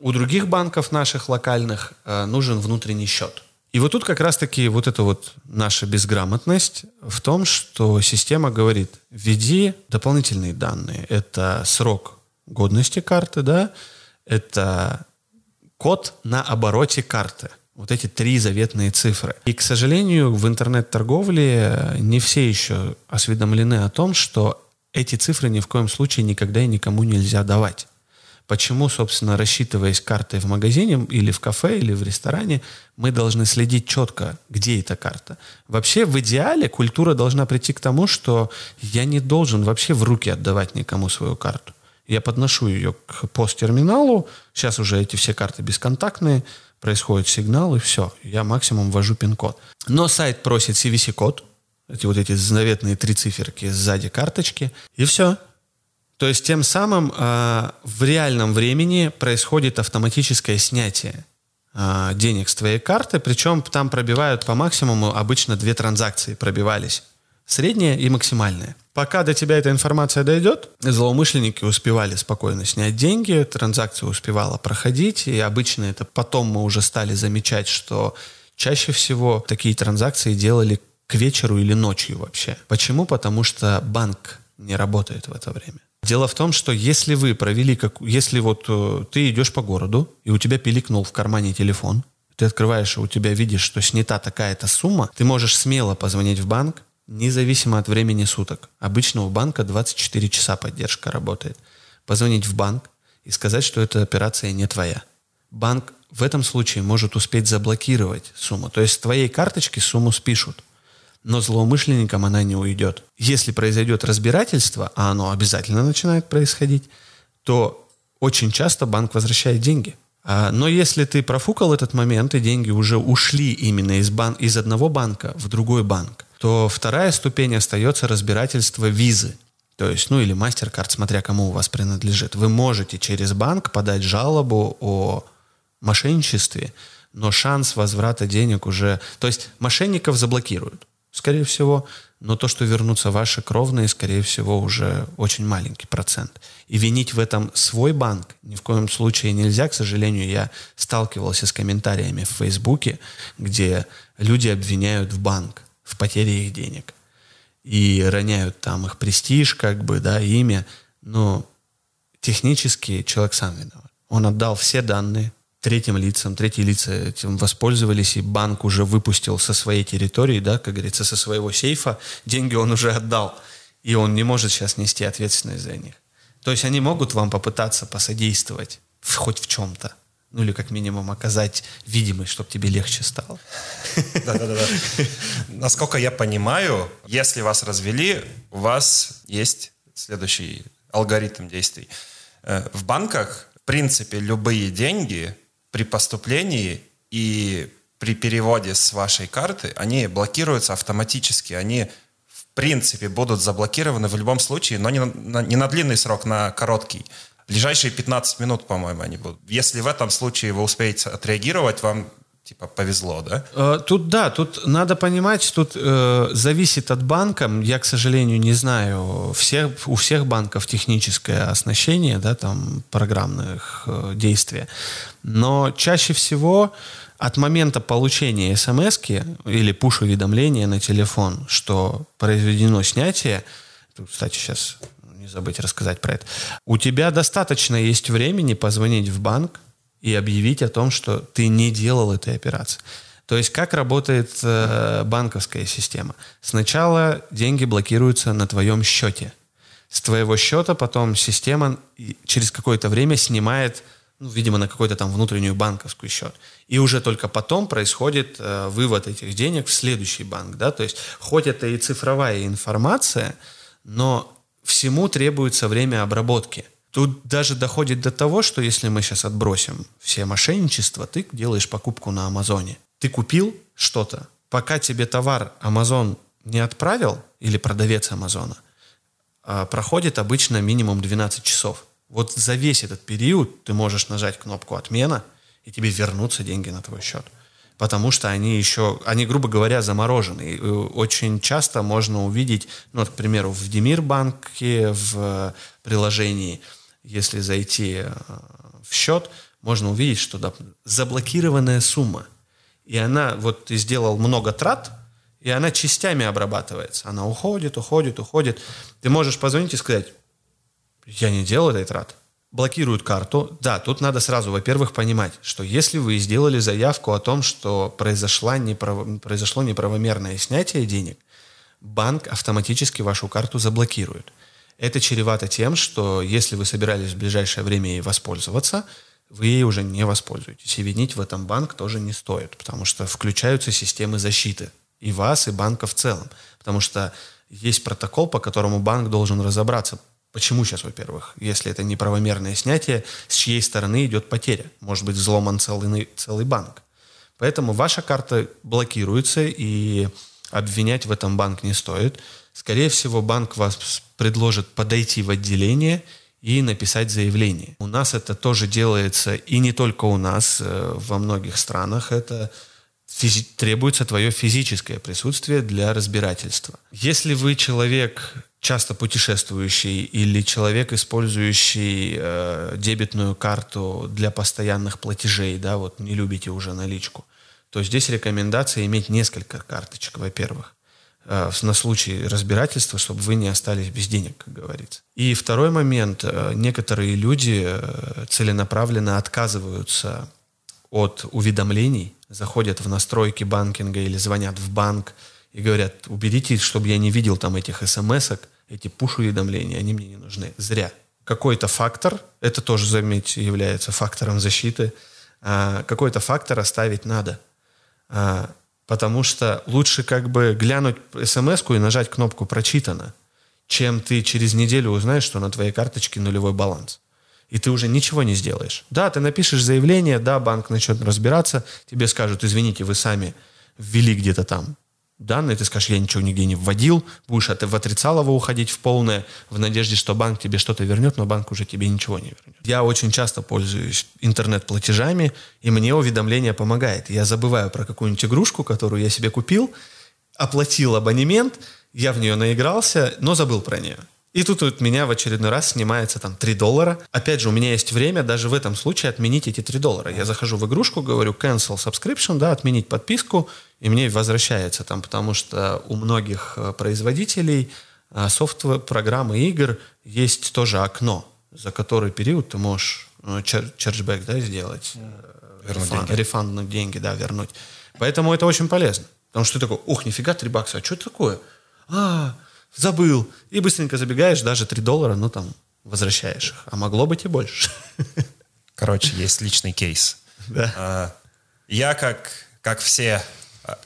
у других банков наших локальных э, нужен внутренний счет. И вот тут как раз-таки вот эта вот наша безграмотность в том, что система говорит, введи дополнительные данные. Это срок годности карты, да, это код на обороте карты. Вот эти три заветные цифры. И, к сожалению, в интернет-торговле не все еще осведомлены о том, что эти цифры ни в коем случае никогда и никому нельзя давать. Почему, собственно, рассчитываясь картой в магазине или в кафе или в ресторане, мы должны следить четко, где эта карта. Вообще, в идеале культура должна прийти к тому, что я не должен вообще в руки отдавать никому свою карту. Я подношу ее к посттерминалу, сейчас уже эти все карты бесконтактные, происходит сигнал, и все. Я максимум ввожу пин-код. Но сайт просит CVC-код, эти вот эти заветные три циферки сзади карточки, и все. То есть тем самым э, в реальном времени происходит автоматическое снятие э, денег с твоей карты, причем там пробивают по максимуму, обычно две транзакции пробивались. Средняя и максимальная. Пока до тебя эта информация дойдет, злоумышленники успевали спокойно снять деньги, транзакция успевала проходить, и обычно это потом мы уже стали замечать, что чаще всего такие транзакции делали к вечеру или ночью вообще. Почему? Потому что банк не работает в это время. Дело в том, что если вы провели, как, если вот э, ты идешь по городу, и у тебя пиликнул в кармане телефон, ты открываешь, и у тебя видишь, что снята такая-то сумма, ты можешь смело позвонить в банк, независимо от времени суток. Обычно у банка 24 часа поддержка работает. Позвонить в банк и сказать, что эта операция не твоя. Банк в этом случае может успеть заблокировать сумму. То есть с твоей карточки сумму спишут но злоумышленникам она не уйдет. Если произойдет разбирательство, а оно обязательно начинает происходить, то очень часто банк возвращает деньги. А, но если ты профукал этот момент, и деньги уже ушли именно из, бан из одного банка в другой банк, то вторая ступень остается разбирательство визы. То есть, ну или MasterCard, смотря кому у вас принадлежит. Вы можете через банк подать жалобу о мошенничестве, но шанс возврата денег уже... То есть мошенников заблокируют, скорее всего, но то, что вернутся ваши кровные, скорее всего, уже очень маленький процент. И винить в этом свой банк ни в коем случае нельзя. К сожалению, я сталкивался с комментариями в Фейсбуке, где люди обвиняют в банк в потере их денег. И роняют там их престиж, как бы, да, имя. Но технически человек сам виноват. Он отдал все данные, третьим лицам, третьи лица этим воспользовались, и банк уже выпустил со своей территории, да, как говорится, со своего сейфа, деньги он уже отдал, и он не может сейчас нести ответственность за них. То есть они могут вам попытаться посодействовать хоть в чем-то, ну или как минимум оказать видимость, чтобы тебе легче стало. Да-да-да. Насколько я понимаю, если вас развели, у вас есть следующий алгоритм действий. Э, в банках, в принципе, любые деньги при поступлении и при переводе с вашей карты, они блокируются автоматически, они в принципе будут заблокированы в любом случае, но не на, не на длинный срок, на короткий. Ближайшие 15 минут, по-моему, они будут. Если в этом случае вы успеете отреагировать, вам типа повезло, да? Э, тут да, тут надо понимать, тут э, зависит от банка. Я, к сожалению, не знаю, всех, у всех банков техническое оснащение, да, там программных э, действий. Но чаще всего от момента получения смс или пуш-уведомления на телефон, что произведено снятие, тут, кстати, сейчас не забыть рассказать про это, у тебя достаточно есть времени позвонить в банк, и объявить о том, что ты не делал этой операции. То есть как работает э, банковская система? Сначала деньги блокируются на твоем счете. С твоего счета потом система через какое-то время снимает, ну, видимо, на какой-то там внутреннюю банковскую счет. И уже только потом происходит э, вывод этих денег в следующий банк. Да? То есть хоть это и цифровая информация, но всему требуется время обработки – Тут даже доходит до того, что если мы сейчас отбросим все мошенничества, ты делаешь покупку на Амазоне. Ты купил что-то, пока тебе товар Амазон не отправил, или продавец Амазона, а, проходит обычно минимум 12 часов. Вот за весь этот период ты можешь нажать кнопку «Отмена», и тебе вернутся деньги на твой счет. Потому что они еще, они, грубо говоря, заморожены. И очень часто можно увидеть, ну, вот, к примеру, в Демир банке, в приложении – если зайти э, в счет, можно увидеть, что да, заблокированная сумма. И она, вот ты сделал много трат, и она частями обрабатывается. Она уходит, уходит, уходит. Ты можешь позвонить и сказать, я не делал этой трат. Блокируют карту. Да, тут надо сразу, во-первых, понимать, что если вы сделали заявку о том, что произошло, неправ... произошло неправомерное снятие денег, банк автоматически вашу карту заблокирует. Это чревато тем, что если вы собирались в ближайшее время ей воспользоваться, вы ей уже не воспользуетесь. И винить в этом банк тоже не стоит, потому что включаются системы защиты и вас, и банка в целом. Потому что есть протокол, по которому банк должен разобраться, Почему сейчас, во-первых, если это неправомерное снятие, с чьей стороны идет потеря? Может быть, взломан целый, целый банк. Поэтому ваша карта блокируется, и обвинять в этом банк не стоит. Скорее всего, банк вас предложит подойти в отделение и написать заявление. У нас это тоже делается, и не только у нас, э, во многих странах это физи- требуется твое физическое присутствие для разбирательства. Если вы человек часто путешествующий или человек, использующий э, дебетную карту для постоянных платежей, да, вот не любите уже наличку, то здесь рекомендация иметь несколько карточек, во-первых. Э, на случай разбирательства, чтобы вы не остались без денег, как говорится. И второй момент. Э, некоторые люди э, целенаправленно отказываются от уведомлений, заходят в настройки банкинга или звонят в банк и говорят, уберите, чтобы я не видел там этих смс эти пуш-уведомления, они мне не нужны. Зря. Какой-то фактор, это тоже, заметьте, является фактором защиты, какой-то фактор оставить надо. Потому что лучше как бы глянуть смс и нажать кнопку «Прочитано», чем ты через неделю узнаешь, что на твоей карточке нулевой баланс. и ты уже ничего не сделаешь. Да, ты напишешь заявление, да, банк начнет разбираться, тебе скажут, извините, вы сами ввели где-то там данные, ты скажешь, я ничего нигде не вводил, будешь от, в отрицалово уходить в полное, в надежде, что банк тебе что-то вернет, но банк уже тебе ничего не вернет. Я очень часто пользуюсь интернет-платежами, и мне уведомление помогает. Я забываю про какую-нибудь игрушку, которую я себе купил, оплатил абонемент, я в нее наигрался, но забыл про нее. И тут вот меня в очередной раз снимается там 3 доллара. Опять же, у меня есть время даже в этом случае отменить эти 3 доллара. Я захожу в игрушку, говорю cancel subscription, да, отменить подписку, и мне возвращается там, потому что у многих э, производителей э, софтвер, программы игр есть тоже окно, за который период ты можешь ну, чарджбэк да, сделать, э, вернуть деньги. рефанднуть деньги, да, вернуть. Поэтому это очень полезно. Потому что ты такой, ух, нифига, 3 бакса, а что это такое? А, забыл. И быстренько забегаешь, даже 3 доллара, ну там, возвращаешь их. А могло быть и больше. Короче, есть личный кейс. Да. А, я, как, как все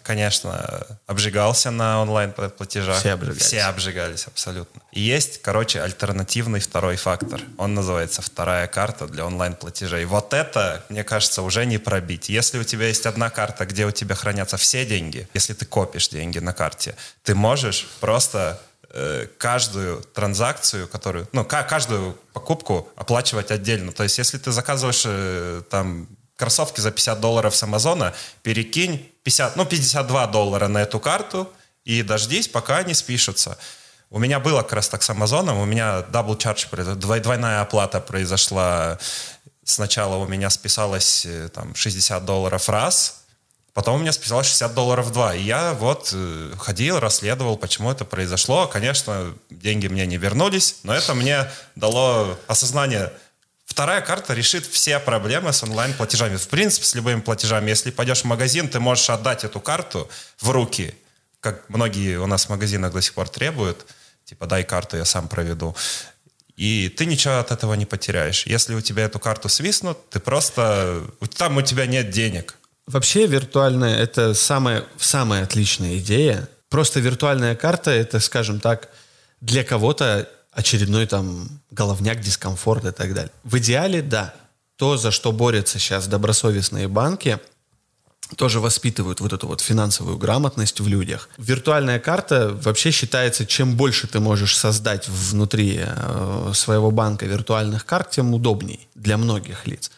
конечно, обжигался на онлайн-платежах. Все обжигались. Все обжигались, абсолютно. И есть, короче, альтернативный второй фактор. Он называется вторая карта для онлайн-платежей. Вот это, мне кажется, уже не пробить. Если у тебя есть одна карта, где у тебя хранятся все деньги, если ты копишь деньги на карте, ты можешь просто э, каждую транзакцию, которую, ну, каждую покупку оплачивать отдельно. То есть, если ты заказываешь э, там кроссовки за 50 долларов с Амазона, перекинь 50, ну, 52 доллара на эту карту и дождись, пока они спишутся. У меня было как раз так с Амазоном, у меня double charge, двойная оплата произошла. Сначала у меня списалось э, там 60 долларов раз, потом у меня списалось 60 долларов два. И я вот э, ходил, расследовал, почему это произошло. Конечно, деньги мне не вернулись, но это мне дало осознание, Вторая карта решит все проблемы с онлайн-платежами. В принципе, с любыми платежами. Если пойдешь в магазин, ты можешь отдать эту карту в руки, как многие у нас в магазинах до сих пор требуют. Типа, дай карту, я сам проведу. И ты ничего от этого не потеряешь. Если у тебя эту карту свистнут, ты просто... Там у тебя нет денег. Вообще виртуальная — это самая, самая отличная идея. Просто виртуальная карта — это, скажем так, для кого-то очередной там головняк, дискомфорт и так далее. В идеале, да, то, за что борются сейчас добросовестные банки, тоже воспитывают вот эту вот финансовую грамотность в людях. Виртуальная карта вообще считается, чем больше ты можешь создать внутри э, своего банка виртуальных карт, тем удобней для многих лиц.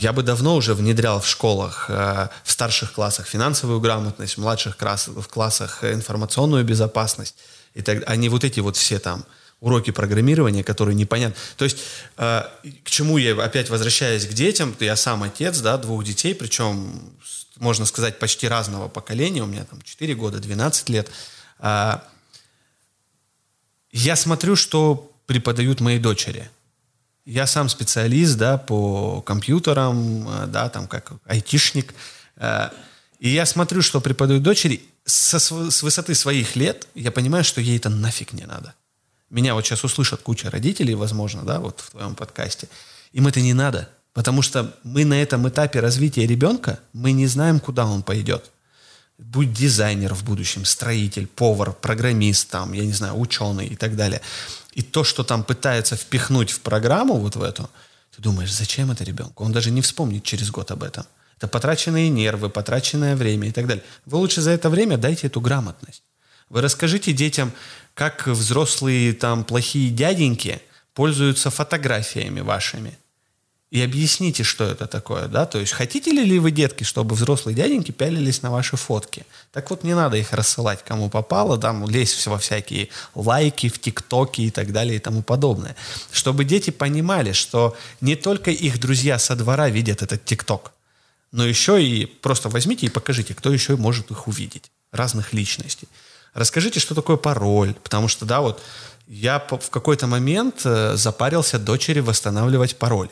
Я бы давно уже внедрял в школах, э, в старших классах финансовую грамотность, в младших классах информационную безопасность. И так, а не вот эти вот все там уроки программирования, которые непонятны. То есть э, к чему я опять возвращаюсь к детям, я сам отец, да, двух детей, причем, можно сказать, почти разного поколения, у меня там 4 года, 12 лет. Э, я смотрю, что преподают мои дочери – я сам специалист, да, по компьютерам, э, да, там как айтишник. Э, и я смотрю, что преподают дочери, со, с высоты своих лет я понимаю, что ей это нафиг не надо. Меня вот сейчас услышат куча родителей, возможно, да, вот в твоем подкасте. Им это не надо, потому что мы на этом этапе развития ребенка, мы не знаем, куда он пойдет. Будь дизайнер в будущем, строитель, повар, программист, там, я не знаю, ученый и так далее и то, что там пытается впихнуть в программу вот в эту, ты думаешь, зачем это ребенку? Он даже не вспомнит через год об этом. Это потраченные нервы, потраченное время и так далее. Вы лучше за это время дайте эту грамотность. Вы расскажите детям, как взрослые там плохие дяденьки пользуются фотографиями вашими и объясните, что это такое, да, то есть хотите ли вы, детки, чтобы взрослые дяденьки пялились на ваши фотки? Так вот, не надо их рассылать кому попало, там, лезть во всякие лайки, в тиктоки и так далее и тому подобное. Чтобы дети понимали, что не только их друзья со двора видят этот тикток, но еще и просто возьмите и покажите, кто еще может их увидеть, разных личностей. Расскажите, что такое пароль, потому что, да, вот я в какой-то момент э, запарился дочери восстанавливать пароли.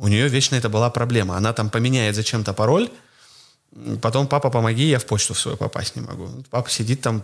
У нее вечно это была проблема. Она там поменяет зачем-то пароль, потом папа, помоги, я в почту в свою попасть не могу. Папа сидит там,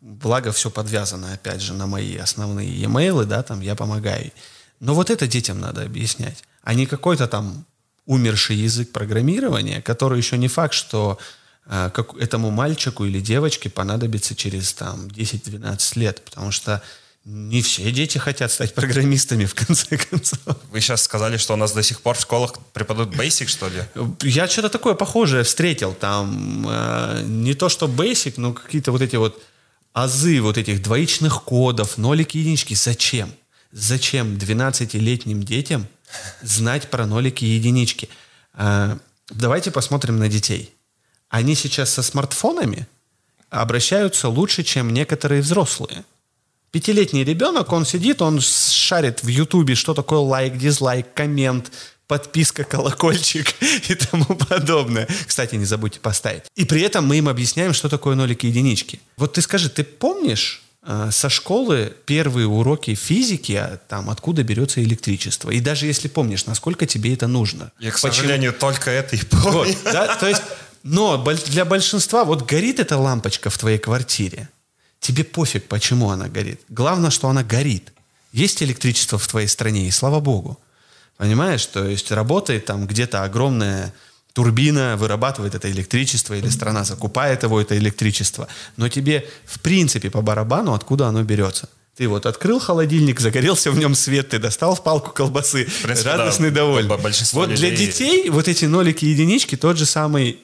благо все подвязано, опять же, на мои основные e-mail, да, там я помогаю. Но вот это детям надо объяснять, а не какой-то там умерший язык программирования, который еще не факт, что э, как этому мальчику или девочке понадобится через там 10-12 лет, потому что не все дети хотят стать программистами, в конце концов. Вы сейчас сказали, что у нас до сих пор в школах преподают Basic, что ли? Я что-то такое похожее встретил. Там э, не то, что Basic, но какие-то вот эти вот азы вот этих двоичных кодов, нолики, единички. Зачем? Зачем 12-летним детям знать про нолики и единички? Э, давайте посмотрим на детей. Они сейчас со смартфонами обращаются лучше, чем некоторые взрослые. Пятилетний ребенок, он сидит, он шарит в Ютубе, что такое лайк, дизлайк, коммент, подписка, колокольчик и тому подобное. Кстати, не забудьте поставить. И при этом мы им объясняем, что такое нолики и единички. Вот ты скажи, ты помнишь э, со школы первые уроки физики, а там откуда берется электричество? И даже если помнишь, насколько тебе это нужно? Я, к Почему? сожалению, только это и помню. Вот, да? То есть, но для большинства вот горит эта лампочка в твоей квартире. Тебе пофиг, почему она горит. Главное, что она горит. Есть электричество в твоей стране, и слава богу. Понимаешь? То есть работает там где-то огромная турбина, вырабатывает это электричество, или страна закупает его, это электричество. Но тебе, в принципе, по барабану, откуда оно берется. Ты вот открыл холодильник, загорелся в нем свет, ты достал в палку колбасы, принципе, радостный, да, довольный. Вот людей... для детей вот эти нолики и единички тот же самый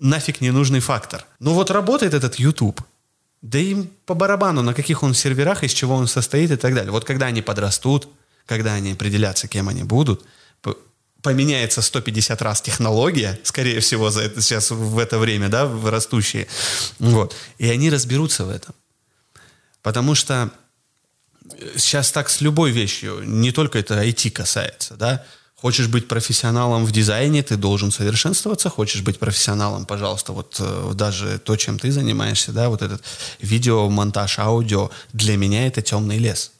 нафиг ненужный фактор. Ну вот работает этот YouTube. Да им по барабану, на каких он серверах, из чего он состоит и так далее. Вот когда они подрастут, когда они определятся, кем они будут, поменяется 150 раз технология, скорее всего, за это сейчас в это время, да, в растущие. Вот. И они разберутся в этом. Потому что сейчас так с любой вещью, не только это IT касается, да, Хочешь быть профессионалом в дизайне, ты должен совершенствоваться. Хочешь быть профессионалом, пожалуйста, вот э, даже то, чем ты занимаешься, да, вот этот видео, монтаж, аудио, для меня это темный лес.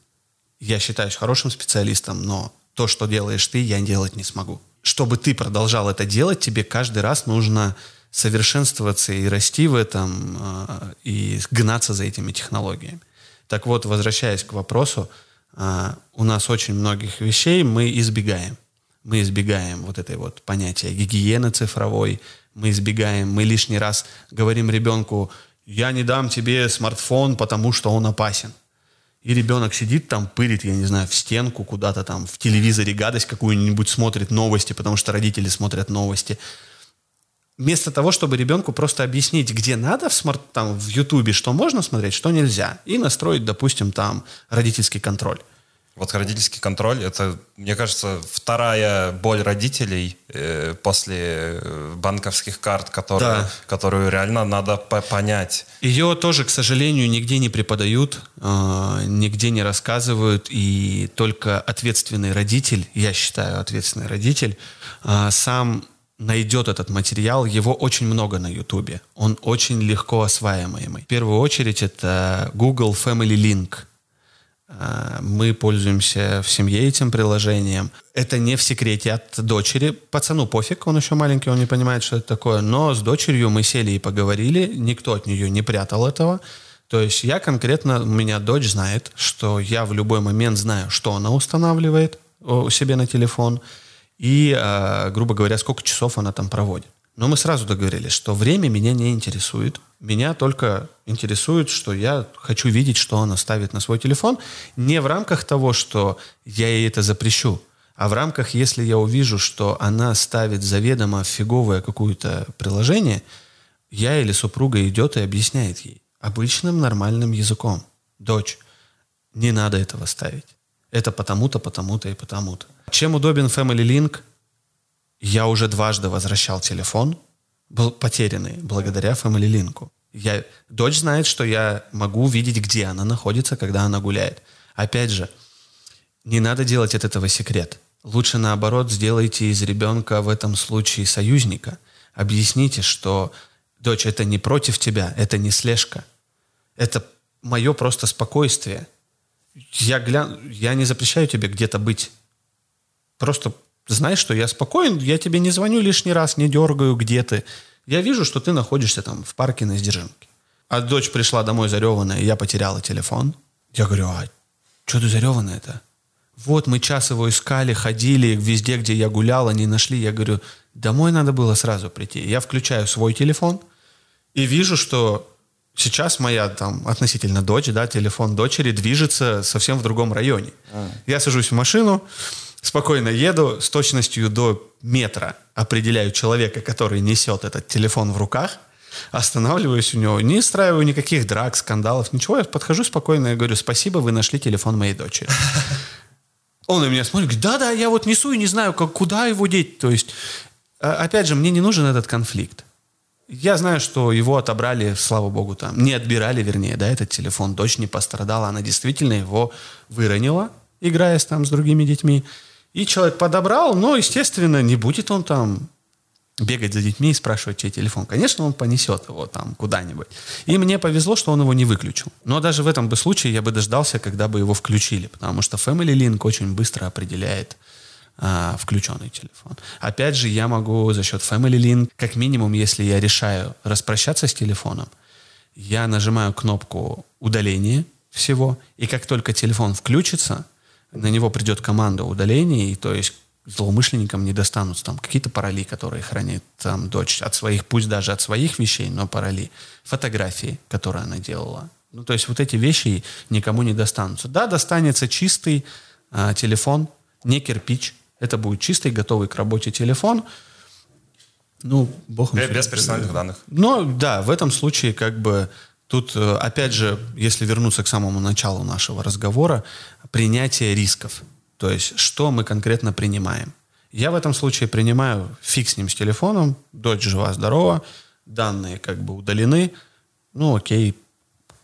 Я считаюсь хорошим специалистом, но то, что делаешь ты, я делать не смогу. Чтобы ты продолжал это делать, тебе каждый раз нужно совершенствоваться и расти в этом, э, и гнаться за этими технологиями. Так вот, возвращаясь к вопросу, э, у нас очень многих вещей мы избегаем мы избегаем вот этой вот понятия гигиены цифровой, мы избегаем, мы лишний раз говорим ребенку, я не дам тебе смартфон, потому что он опасен. И ребенок сидит там, пырит, я не знаю, в стенку куда-то там, в телевизоре гадость какую-нибудь смотрит, новости, потому что родители смотрят новости. Вместо того, чтобы ребенку просто объяснить, где надо в смарт, там, в Ютубе, что можно смотреть, что нельзя, и настроить, допустим, там родительский контроль. Вот родительский контроль, это, мне кажется, вторая боль родителей э, после э, банковских карт, которые, да. которую реально надо понять. Ее тоже, к сожалению, нигде не преподают, э, нигде не рассказывают, и только ответственный родитель, я считаю, ответственный родитель, э, сам найдет этот материал, его очень много на Ютубе. Он очень легко осваиваемый. В первую очередь это Google Family Link – мы пользуемся в семье этим приложением. Это не в секрете от дочери. Пацану пофиг, он еще маленький, он не понимает, что это такое. Но с дочерью мы сели и поговорили. Никто от нее не прятал этого. То есть я конкретно, у меня дочь знает, что я в любой момент знаю, что она устанавливает у себе на телефон. И, а, грубо говоря, сколько часов она там проводит. Но мы сразу договорились, что время меня не интересует. Меня только интересует, что я хочу видеть, что она ставит на свой телефон. Не в рамках того, что я ей это запрещу, а в рамках, если я увижу, что она ставит заведомо фиговое какое-то приложение, я или супруга идет и объясняет ей обычным нормальным языком. Дочь, не надо этого ставить. Это потому-то, потому-то и потому-то. Чем удобен Family Link – я уже дважды возвращал телефон, был потерянный благодаря Family Link. Я, дочь знает, что я могу видеть, где она находится, когда она гуляет. Опять же, не надо делать от этого секрет. Лучше наоборот сделайте из ребенка в этом случае союзника. Объясните, что дочь, это не против тебя, это не слежка. Это мое просто спокойствие. Я, гля... я не запрещаю тебе где-то быть. Просто знаешь, что я спокоен, я тебе не звоню лишний раз, не дергаю, где ты. Я вижу, что ты находишься там в парке на Сдержинке. А дочь пришла домой зареванная, и я потеряла телефон. Я говорю, а что ты зареванная-то? Вот мы час его искали, ходили везде, где я гуляла, не нашли. Я говорю, домой надо было сразу прийти. Я включаю свой телефон и вижу, что Сейчас моя там относительно дочь, да, телефон дочери движется совсем в другом районе. А. Я сажусь в машину, спокойно еду с точностью до метра, определяю человека, который несет этот телефон в руках, останавливаюсь у него, не устраиваю никаких драк, скандалов, ничего. Я подхожу спокойно и говорю, спасибо, вы нашли телефон моей дочери. Он на меня смотрит, говорит, да-да, я вот несу и не знаю, как, куда его деть. То есть, а, опять же, мне не нужен этот конфликт. Я знаю, что его отобрали, слава богу, там, не отбирали, вернее, да, этот телефон. Дочь не пострадала, она действительно его выронила, играя там с другими детьми. И человек подобрал, но, естественно, не будет он там бегать за детьми и спрашивать, чей телефон. Конечно, он понесет его там куда-нибудь. И мне повезло, что он его не выключил. Но даже в этом бы случае я бы дождался, когда бы его включили, потому что Family Link очень быстро определяет а, включенный телефон. Опять же, я могу за счет Family Link, как минимум, если я решаю распрощаться с телефоном, я нажимаю кнопку удаления всего, и как только телефон включится, на него придет команда удаления, и то есть злоумышленникам не достанутся там какие-то пароли, которые хранит там дочь от своих, пусть даже от своих вещей, но пароли, фотографии, которые она делала. Ну, то есть вот эти вещи никому не достанутся. Да, достанется чистый а, телефон, не кирпич. Это будет чистый, готовый к работе телефон. Ну, бог Без, без персональных данных. Но да, в этом случае как бы тут, э, опять же, если вернуться к самому началу нашего разговора, принятие рисков. То есть, что мы конкретно принимаем. Я в этом случае принимаю фиг с ним с телефоном, дочь жива-здорова, данные как бы удалены, ну окей,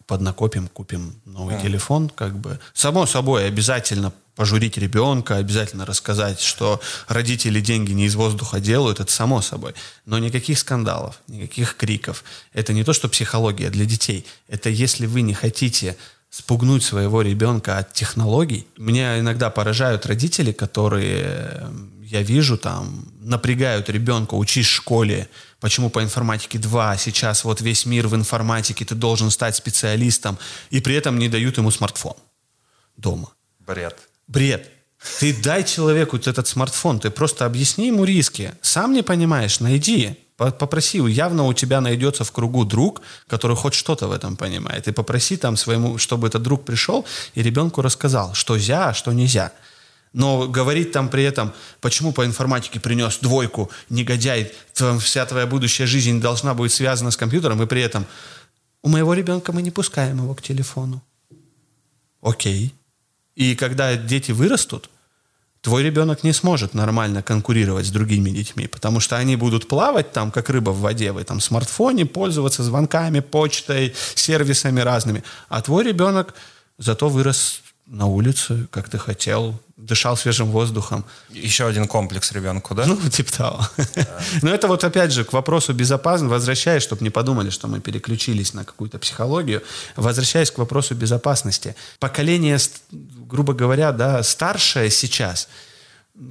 поднакопим, купим новый а. телефон, как бы. Само собой, обязательно пожурить ребенка, обязательно рассказать, что родители деньги не из воздуха делают, это само собой. Но никаких скандалов, никаких криков. Это не то, что психология для детей. Это если вы не хотите спугнуть своего ребенка от технологий. Меня иногда поражают родители, которые, я вижу, там, напрягают ребенка, учись в школе, почему по информатике 2, сейчас вот весь мир в информатике, ты должен стать специалистом, и при этом не дают ему смартфон дома. Бред. Бред. Ты дай человеку этот смартфон, ты просто объясни ему риски. Сам не понимаешь, найди. Попроси, явно у тебя найдется в кругу друг, который хоть что-то в этом понимает. И попроси там своему, чтобы этот друг пришел и ребенку рассказал, что нельзя, а что нельзя. Но говорить там при этом, почему по информатике принес двойку, негодяй, вся твоя будущая жизнь должна быть связана с компьютером, и при этом у моего ребенка мы не пускаем его к телефону. Окей. И когда дети вырастут, твой ребенок не сможет нормально конкурировать с другими детьми, потому что они будут плавать там, как рыба в воде, в этом смартфоне, пользоваться звонками, почтой, сервисами разными. А твой ребенок зато вырос на улице, как ты хотел, дышал свежим воздухом. Еще один комплекс ребенку, да? Ну, типа того. Да. Но это вот опять же к вопросу безопасности, возвращаясь, чтобы не подумали, что мы переключились на какую-то психологию, возвращаясь к вопросу безопасности. Поколение, грубо говоря, да, старшее сейчас,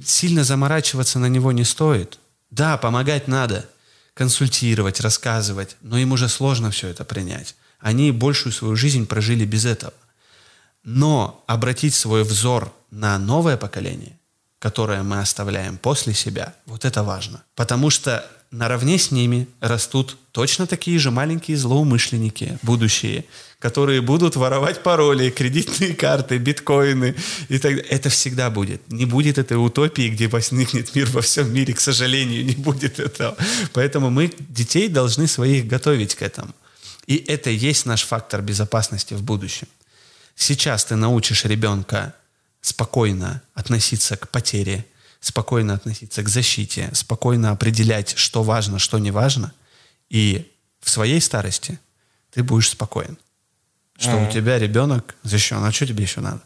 сильно заморачиваться на него не стоит. Да, помогать надо, консультировать, рассказывать, но им уже сложно все это принять. Они большую свою жизнь прожили без этого. Но обратить свой взор на новое поколение, которое мы оставляем после себя, вот это важно. Потому что наравне с ними растут точно такие же маленькие злоумышленники, будущие, которые будут воровать пароли, кредитные карты, биткоины и так далее. Это всегда будет. Не будет этой утопии, где возникнет мир во всем мире, к сожалению, не будет этого. Поэтому мы детей должны своих готовить к этому. И это есть наш фактор безопасности в будущем. Сейчас ты научишь ребенка спокойно относиться к потере, спокойно относиться к защите, спокойно определять, что важно, что не важно, и в своей старости ты будешь спокоен. Что mm-hmm. у тебя ребенок защищен, а что тебе еще надо?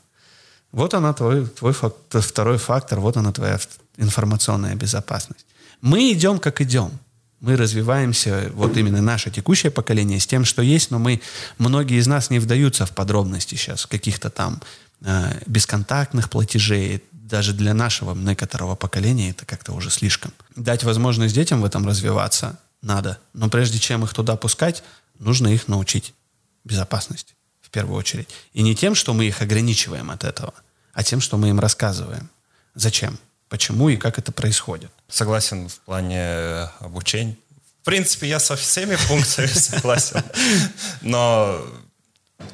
Вот она твой, твой фактор, второй фактор, вот она твоя информационная безопасность. Мы идем, как идем мы развиваемся, вот именно наше текущее поколение, с тем, что есть, но мы, многие из нас не вдаются в подробности сейчас, каких-то там э, бесконтактных платежей, даже для нашего некоторого поколения это как-то уже слишком. Дать возможность детям в этом развиваться надо, но прежде чем их туда пускать, нужно их научить безопасности в первую очередь. И не тем, что мы их ограничиваем от этого, а тем, что мы им рассказываем. Зачем? Почему и как это происходит. Согласен в плане обучения, В принципе, я со всеми пунктами согласен. Но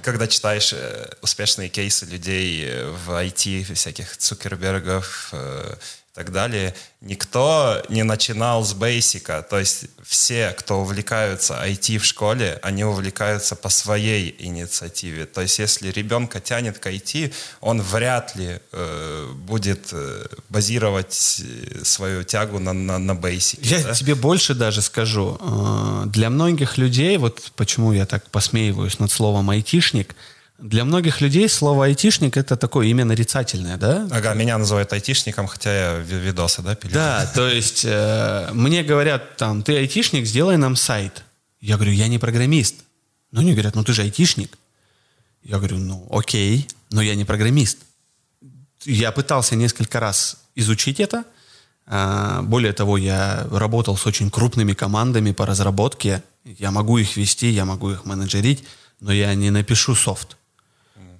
когда читаешь э, успешные кейсы людей э, в IT, всяких Цукербергов, э, так далее, никто не начинал с бейсика. То есть все, кто увлекаются IT в школе, они увлекаются по своей инициативе. То есть если ребенка тянет к IT, он вряд ли э, будет э, базировать э, свою тягу на, на, на бейсике. Я да? тебе больше даже скажу. Э, для многих людей, вот почему я так посмеиваюсь над словом «айтишник», для многих людей слово айтишник это такое имя нарицательное, да? Ага, меня называют айтишником, хотя я видосы, да, пилю? Да, то есть э, мне говорят там, ты айтишник, сделай нам сайт. Я говорю, я не программист. Ну, они говорят, ну ты же айтишник. Я говорю, ну окей, но я не программист. Я пытался несколько раз изучить это. А, более того, я работал с очень крупными командами по разработке. Я могу их вести, я могу их менеджерить, но я не напишу софт.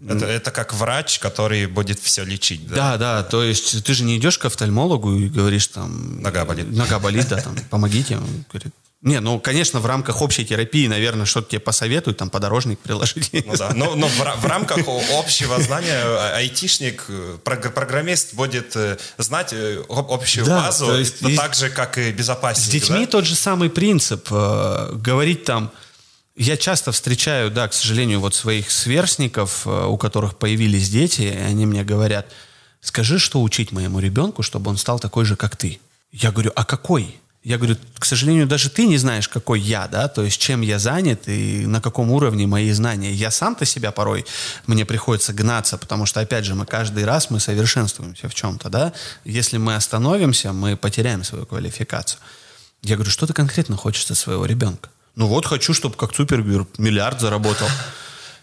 Это, это как врач, который будет все лечить, да? Да, да, то есть ты же не идешь к офтальмологу и говоришь там... Нога болит. Нога болит, да, там, помогите. Он говорит, не, ну, конечно, в рамках общей терапии, наверное, что-то тебе посоветуют, там, подорожник приложить. Ну да, но, но в, в рамках общего знания а, айтишник, программист будет э, знать э, общую да, базу, есть, так же, как и безопасник. С детьми да? тот же самый принцип. Э, говорить там, я часто встречаю, да, к сожалению, вот своих сверстников, э, у которых появились дети, и они мне говорят, скажи, что учить моему ребенку, чтобы он стал такой же, как ты. Я говорю, а какой? Я говорю, к сожалению, даже ты не знаешь, какой я, да, то есть чем я занят и на каком уровне мои знания. Я сам-то себя порой, мне приходится гнаться, потому что, опять же, мы каждый раз мы совершенствуемся в чем-то, да. Если мы остановимся, мы потеряем свою квалификацию. Я говорю, что ты конкретно хочешь от своего ребенка? Ну вот хочу, чтобы как Цупербюр миллиард заработал.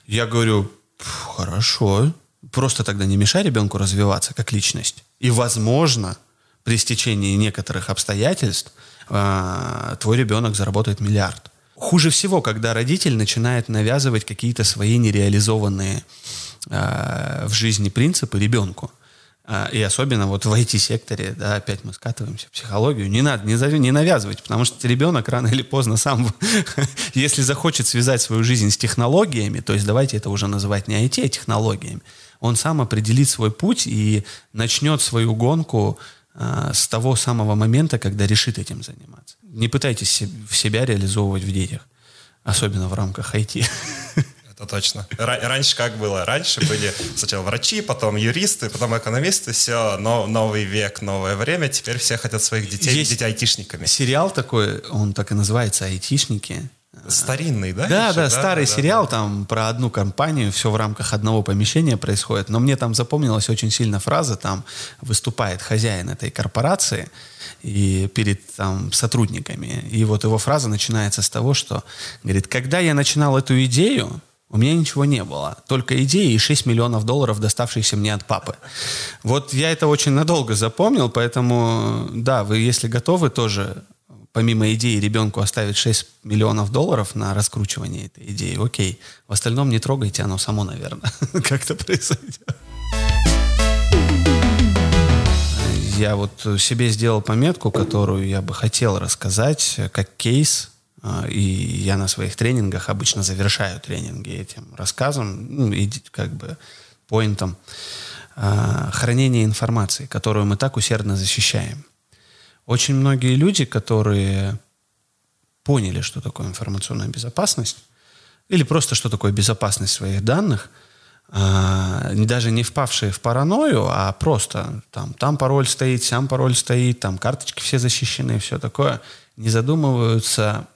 Я говорю, хорошо. Просто тогда не мешай ребенку развиваться как личность. И, возможно, при стечении некоторых обстоятельств э, твой ребенок заработает миллиард. Хуже всего, когда родитель начинает навязывать какие-то свои нереализованные э, в жизни принципы ребенку. А, и особенно вот в IT-секторе, да, опять мы скатываемся в психологию, не надо, не, не навязывать, потому что ребенок рано или поздно сам, если захочет связать свою жизнь с технологиями, то есть давайте это уже называть не IT, а технологиями, он сам определит свой путь и начнет свою гонку э, с того самого момента, когда решит этим заниматься. Не пытайтесь себя реализовывать в детях, особенно в рамках IT. Это точно. Раньше как было? Раньше были сначала врачи, потом юристы, потом экономисты. Все, но, новый век, новое время. Теперь все хотят своих детей Есть детей айтишниками. Сериал такой, он так и называется «Айтишники». Старинный, да? Да, еще? да, старый да, сериал, да. там про одну компанию, все в рамках одного помещения происходит. Но мне там запомнилась очень сильно фраза, там выступает хозяин этой корпорации и перед там, сотрудниками. И вот его фраза начинается с того, что, говорит, когда я начинал эту идею, у меня ничего не было. Только идеи и 6 миллионов долларов, доставшиеся мне от папы. Вот я это очень надолго запомнил, поэтому, да, вы, если готовы, тоже помимо идеи ребенку оставить 6 миллионов долларов на раскручивание этой идеи, окей. В остальном не трогайте, оно само, наверное, как-то произойдет. Я вот себе сделал пометку, которую я бы хотел рассказать, как кейс – и я на своих тренингах обычно завершаю тренинги этим рассказом, ну, и как бы поинтом а, хранения информации, которую мы так усердно защищаем. Очень многие люди, которые поняли, что такое информационная безопасность, или просто что такое безопасность своих данных, а, даже не впавшие в паранойю, а просто там, там пароль стоит, сам пароль стоит, там карточки все защищены, все такое, не задумываются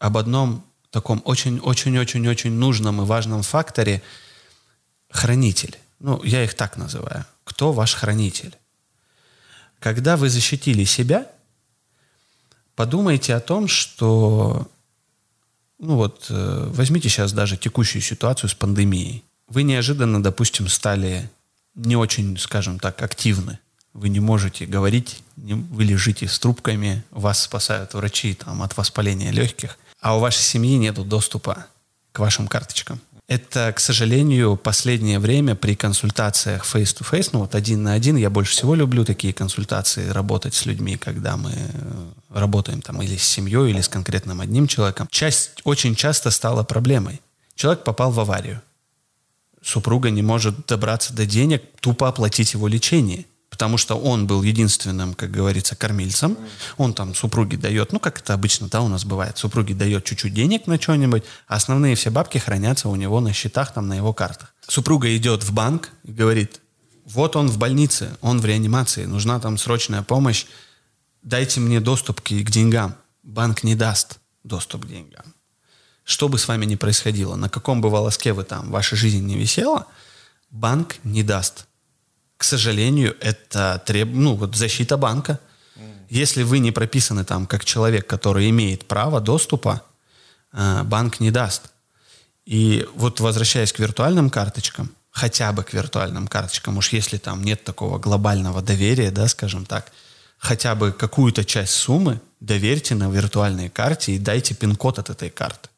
об одном таком очень-очень-очень-очень нужном и важном факторе – хранитель. Ну, я их так называю. Кто ваш хранитель? Когда вы защитили себя, подумайте о том, что, ну вот, э, возьмите сейчас даже текущую ситуацию с пандемией. Вы неожиданно, допустим, стали не очень, скажем так, активны. Вы не можете говорить, вы лежите с трубками, вас спасают врачи там, от воспаления легких – а у вашей семьи нет доступа к вашим карточкам. Это, к сожалению, последнее время при консультациях face-to-face, ну вот один на один, я больше всего люблю такие консультации, работать с людьми, когда мы э, работаем там или с семьей, или с конкретным одним человеком. Часть очень часто стала проблемой. Человек попал в аварию. Супруга не может добраться до денег, тупо оплатить его лечение потому что он был единственным, как говорится, кормильцем. Он там супруге дает, ну, как это обычно, да, у нас бывает, супруге дает чуть-чуть денег на что-нибудь, а основные все бабки хранятся у него на счетах, там, на его картах. Супруга идет в банк и говорит, вот он в больнице, он в реанимации, нужна там срочная помощь, дайте мне доступ к, к деньгам. Банк не даст доступ к деньгам. Что бы с вами ни происходило, на каком бы волоске вы там, ваша жизнь не висела, банк не даст к сожалению, это треб... ну, вот защита банка. Если вы не прописаны там как человек, который имеет право доступа, э, банк не даст. И вот возвращаясь к виртуальным карточкам, хотя бы к виртуальным карточкам, уж если там нет такого глобального доверия, да, скажем так, хотя бы какую-то часть суммы доверьте на виртуальной карте и дайте пин-код от этой карты.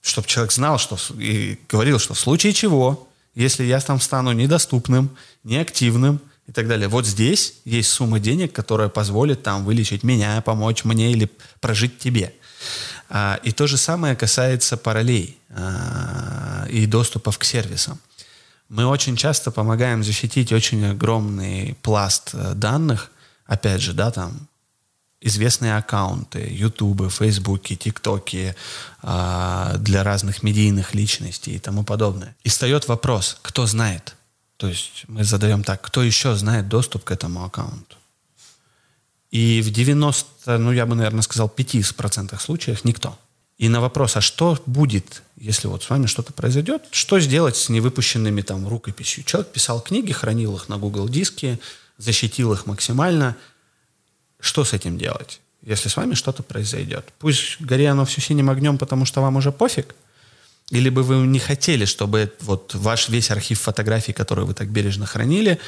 Чтобы человек знал, что и говорил, что в случае чего если я там стану недоступным, неактивным и так далее. Вот здесь есть сумма денег, которая позволит там вылечить меня, помочь мне или прожить тебе. А, и то же самое касается параллелей а, и доступов к сервисам. Мы очень часто помогаем защитить очень огромный пласт э, данных, опять же, да, там известные аккаунты, ютубы, фейсбуки, тиктоки э, для разных медийных личностей и тому подобное. И встает вопрос, кто знает? То есть мы задаем так, кто еще знает доступ к этому аккаунту? И в 90, ну я бы, наверное, сказал, 5% случаях никто. И на вопрос, а что будет, если вот с вами что-то произойдет, что сделать с невыпущенными там рукописью? Человек писал книги, хранил их на Google диске, защитил их максимально – что с этим делать, если с вами что-то произойдет? Пусть горе оно все синим огнем, потому что вам уже пофиг, или бы вы не хотели, чтобы вот ваш весь архив фотографий, который вы так бережно хранили,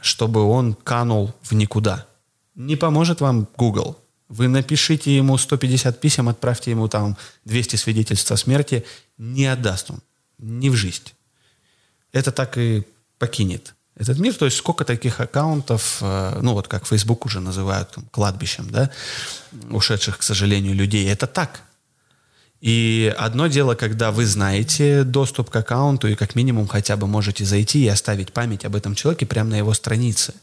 чтобы он канул в никуда. Не поможет вам Google. Вы напишите ему 150 писем, отправьте ему там 200 свидетельств о смерти, не отдаст он. Не в жизнь. Это так и покинет этот мир. То есть сколько таких аккаунтов, э, ну вот как Facebook уже называют там, кладбищем, да, ушедших, к сожалению, людей. Это так. И одно дело, когда вы знаете доступ к аккаунту и как минимум хотя бы можете зайти и оставить память об этом человеке прямо на его странице.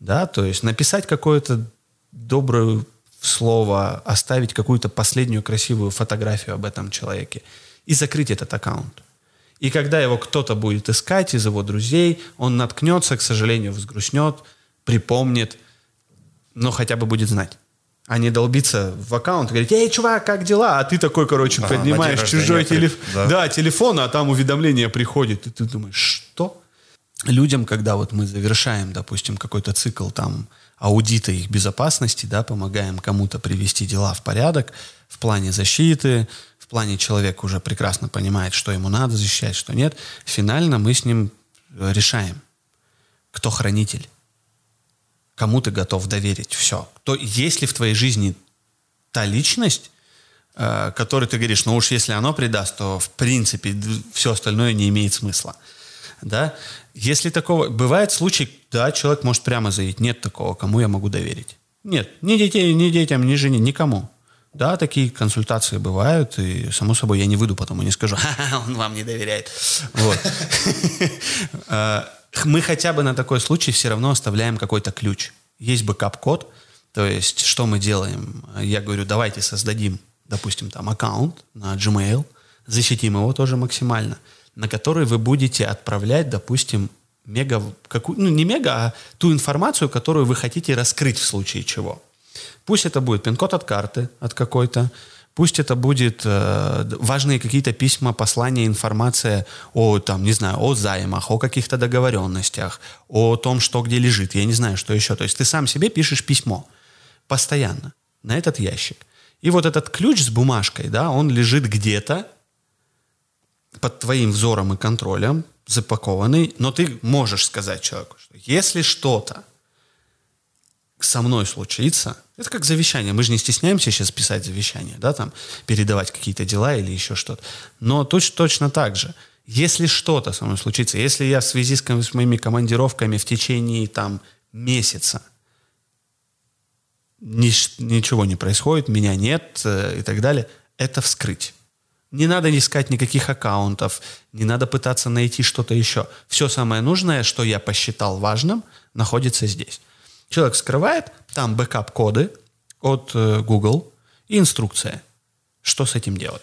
Да, то есть написать какое-то доброе слово, оставить какую-то последнюю красивую фотографию об этом человеке и закрыть этот аккаунт. И когда его кто-то будет искать из его друзей, он наткнется, к сожалению, взгрустнет, припомнит, но хотя бы будет знать. А не долбиться в аккаунт и говорить, эй, чувак, как дела? А ты такой, короче, ага, поднимаешь чужой телефон. Да. да, телефон, а там уведомление приходит. И ты думаешь, что? Людям, когда вот мы завершаем, допустим, какой-то цикл там аудита их безопасности, да, помогаем кому-то привести дела в порядок в плане защиты, в плане человек уже прекрасно понимает, что ему надо защищать, что нет. Финально мы с ним э, решаем, кто хранитель, кому ты готов доверить все. То есть ли в твоей жизни та личность, э, которой ты говоришь, ну уж если оно предаст, то в принципе все остальное не имеет смысла. Да? Если такого... Бывает случай, да, человек может прямо заявить, нет такого, кому я могу доверить. Нет, ни детей, ни детям, ни жене, никому. Да, такие консультации бывают, и, само собой, я не выйду потом и не скажу, ха-ха, он вам не доверяет. Вот. Мы хотя бы на такой случай все равно оставляем какой-то ключ. Есть бэкап-код, то есть что мы делаем? Я говорю, давайте создадим, допустим, там аккаунт на Gmail, защитим его тоже максимально, на который вы будете отправлять, допустим, мега, какую, ну не мега, а ту информацию, которую вы хотите раскрыть в случае чего. Пусть это будет пин-код от карты, от какой-то, Пусть это будет э, важные какие-то письма, послания, информация о, там, не знаю, о займах, о каких-то договоренностях, о том, что где лежит, я не знаю, что еще. То есть ты сам себе пишешь письмо постоянно на этот ящик. И вот этот ключ с бумажкой, да, он лежит где-то под твоим взором и контролем, запакованный, но ты можешь сказать человеку, что если что-то со мной случится, это как завещание. Мы же не стесняемся сейчас писать завещание, да, там, передавать какие-то дела или еще что-то. Но точ, точно так же. Если что-то со мной случится, если я в связи с, с моими командировками в течение там месяца ни, ничего не происходит, меня нет э, и так далее, это вскрыть. Не надо искать никаких аккаунтов, не надо пытаться найти что-то еще. Все самое нужное, что я посчитал важным, находится здесь. Человек скрывает, там бэкап-коды от э, Google и инструкция, что с этим делать.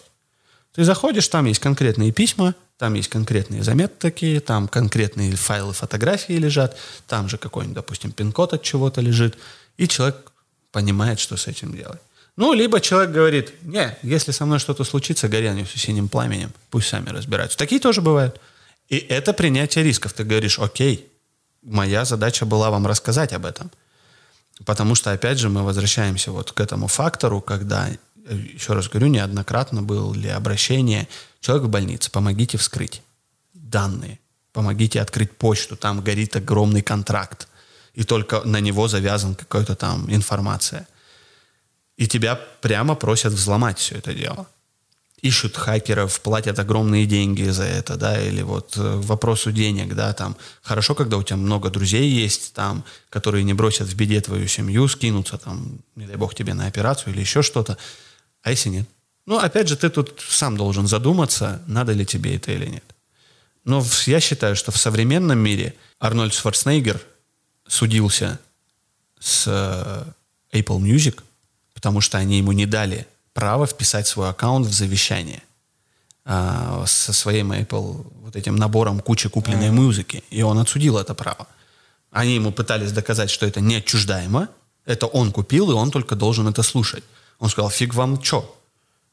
Ты заходишь, там есть конкретные письма, там есть конкретные заметки там конкретные файлы фотографии лежат, там же какой-нибудь, допустим, пин-код от чего-то лежит, и человек понимает, что с этим делать. Ну, либо человек говорит, не, если со мной что-то случится, горянию с синим пламенем, пусть сами разбираются. Такие тоже бывают. И это принятие рисков. Ты говоришь, окей, моя задача была вам рассказать об этом. Потому что, опять же, мы возвращаемся вот к этому фактору, когда, еще раз говорю, неоднократно было ли обращение, человек в больнице, помогите вскрыть данные, помогите открыть почту, там горит огромный контракт, и только на него завязан какая-то там информация и тебя прямо просят взломать все это дело. Ищут хакеров, платят огромные деньги за это, да, или вот э, вопросу денег, да, там, хорошо, когда у тебя много друзей есть, там, которые не бросят в беде твою семью, скинутся, там, не дай бог тебе на операцию или еще что-то, а если нет? Ну, опять же, ты тут сам должен задуматься, надо ли тебе это или нет. Но я считаю, что в современном мире Арнольд Шварценеггер судился с э, Apple Music – потому что они ему не дали право вписать свой аккаунт в завещание а, со своим Apple вот этим набором кучи купленной mm. музыки. И он отсудил это право. Они ему пытались доказать, что это неотчуждаемо, это он купил, и он только должен это слушать. Он сказал, фиг вам чё?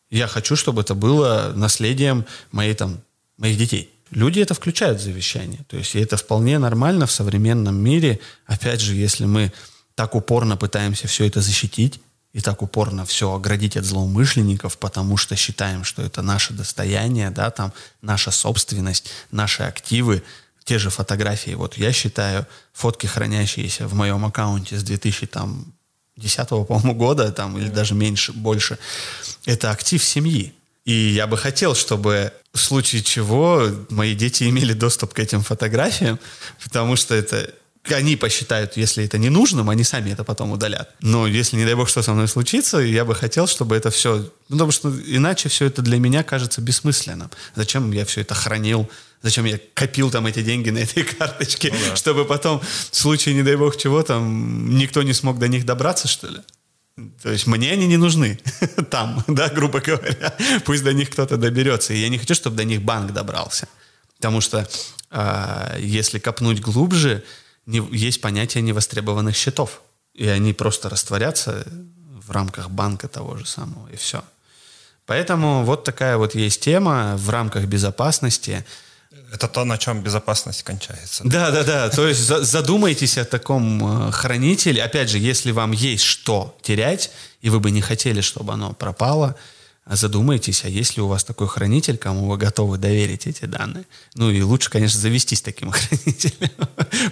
Я хочу, чтобы это было наследием моей, там, моих детей. Люди это включают в завещание. То есть и это вполне нормально в современном мире. Опять же, если мы так упорно пытаемся все это защитить, и так упорно все оградить от злоумышленников, потому что считаем, что это наше достояние, да, там, наша собственность, наши активы, те же фотографии. Вот я считаю, фотки, хранящиеся в моем аккаунте с 2010 по-моему, года, там, или даже меньше, больше, это актив семьи. И я бы хотел, чтобы в случае чего мои дети имели доступ к этим фотографиям, потому что это они посчитают, если это не нужным, они сами это потом удалят. Но если, не дай бог, что со мной случится, я бы хотел, чтобы это все... Ну, потому что иначе все это для меня кажется бессмысленным. Зачем я все это хранил? Зачем я копил там эти деньги на этой карточке? Ну, да. Чтобы потом в случае, не дай бог, чего там, никто не смог до них добраться, что ли? То есть мне они не нужны там, да, грубо говоря. Пусть до них кто-то доберется. И я не хочу, чтобы до них банк добрался. Потому что э, если копнуть глубже, не, есть понятие невостребованных счетов. И они просто растворятся в рамках банка того же самого, и все. Поэтому вот такая вот есть тема в рамках безопасности. Это то, на чем безопасность кончается. Да, да, да. То есть задумайтесь о таком э, хранителе. Опять же, если вам есть что терять, и вы бы не хотели, чтобы оно пропало, задумайтесь, а есть ли у вас такой хранитель, кому вы готовы доверить эти данные. Ну и лучше, конечно, завестись таким хранителем.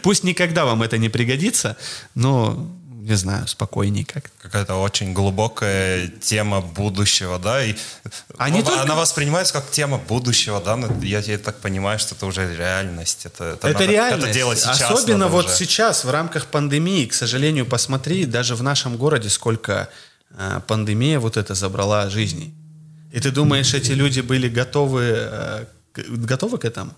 Пусть никогда вам это не пригодится, но не знаю, спокойней как Какая-то очень глубокая тема будущего, да, и а не только... она воспринимается как тема будущего, да, но я, я так понимаю, что это уже реальность. Это, это, это надо, реальность. Это делать сейчас Особенно вот уже. сейчас, в рамках пандемии, к сожалению, посмотри, даже в нашем городе сколько пандемия вот это забрала жизней. И ты думаешь, эти люди были готовы, э, готовы к этому?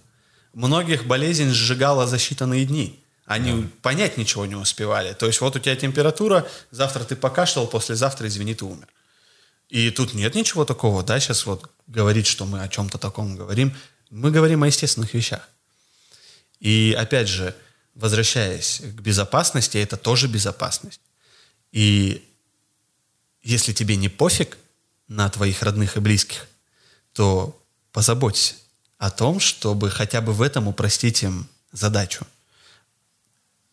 Многих болезнь сжигала за считанные дни. Они да. понять ничего не успевали. То есть вот у тебя температура, завтра ты покашлял, послезавтра, извини, ты умер. И тут нет ничего такого, да, сейчас вот говорить, что мы о чем-то таком говорим. Мы говорим о естественных вещах. И опять же, возвращаясь к безопасности, это тоже безопасность. И если тебе не пофиг, на твоих родных и близких, то позаботься о том, чтобы хотя бы в этом упростить им задачу.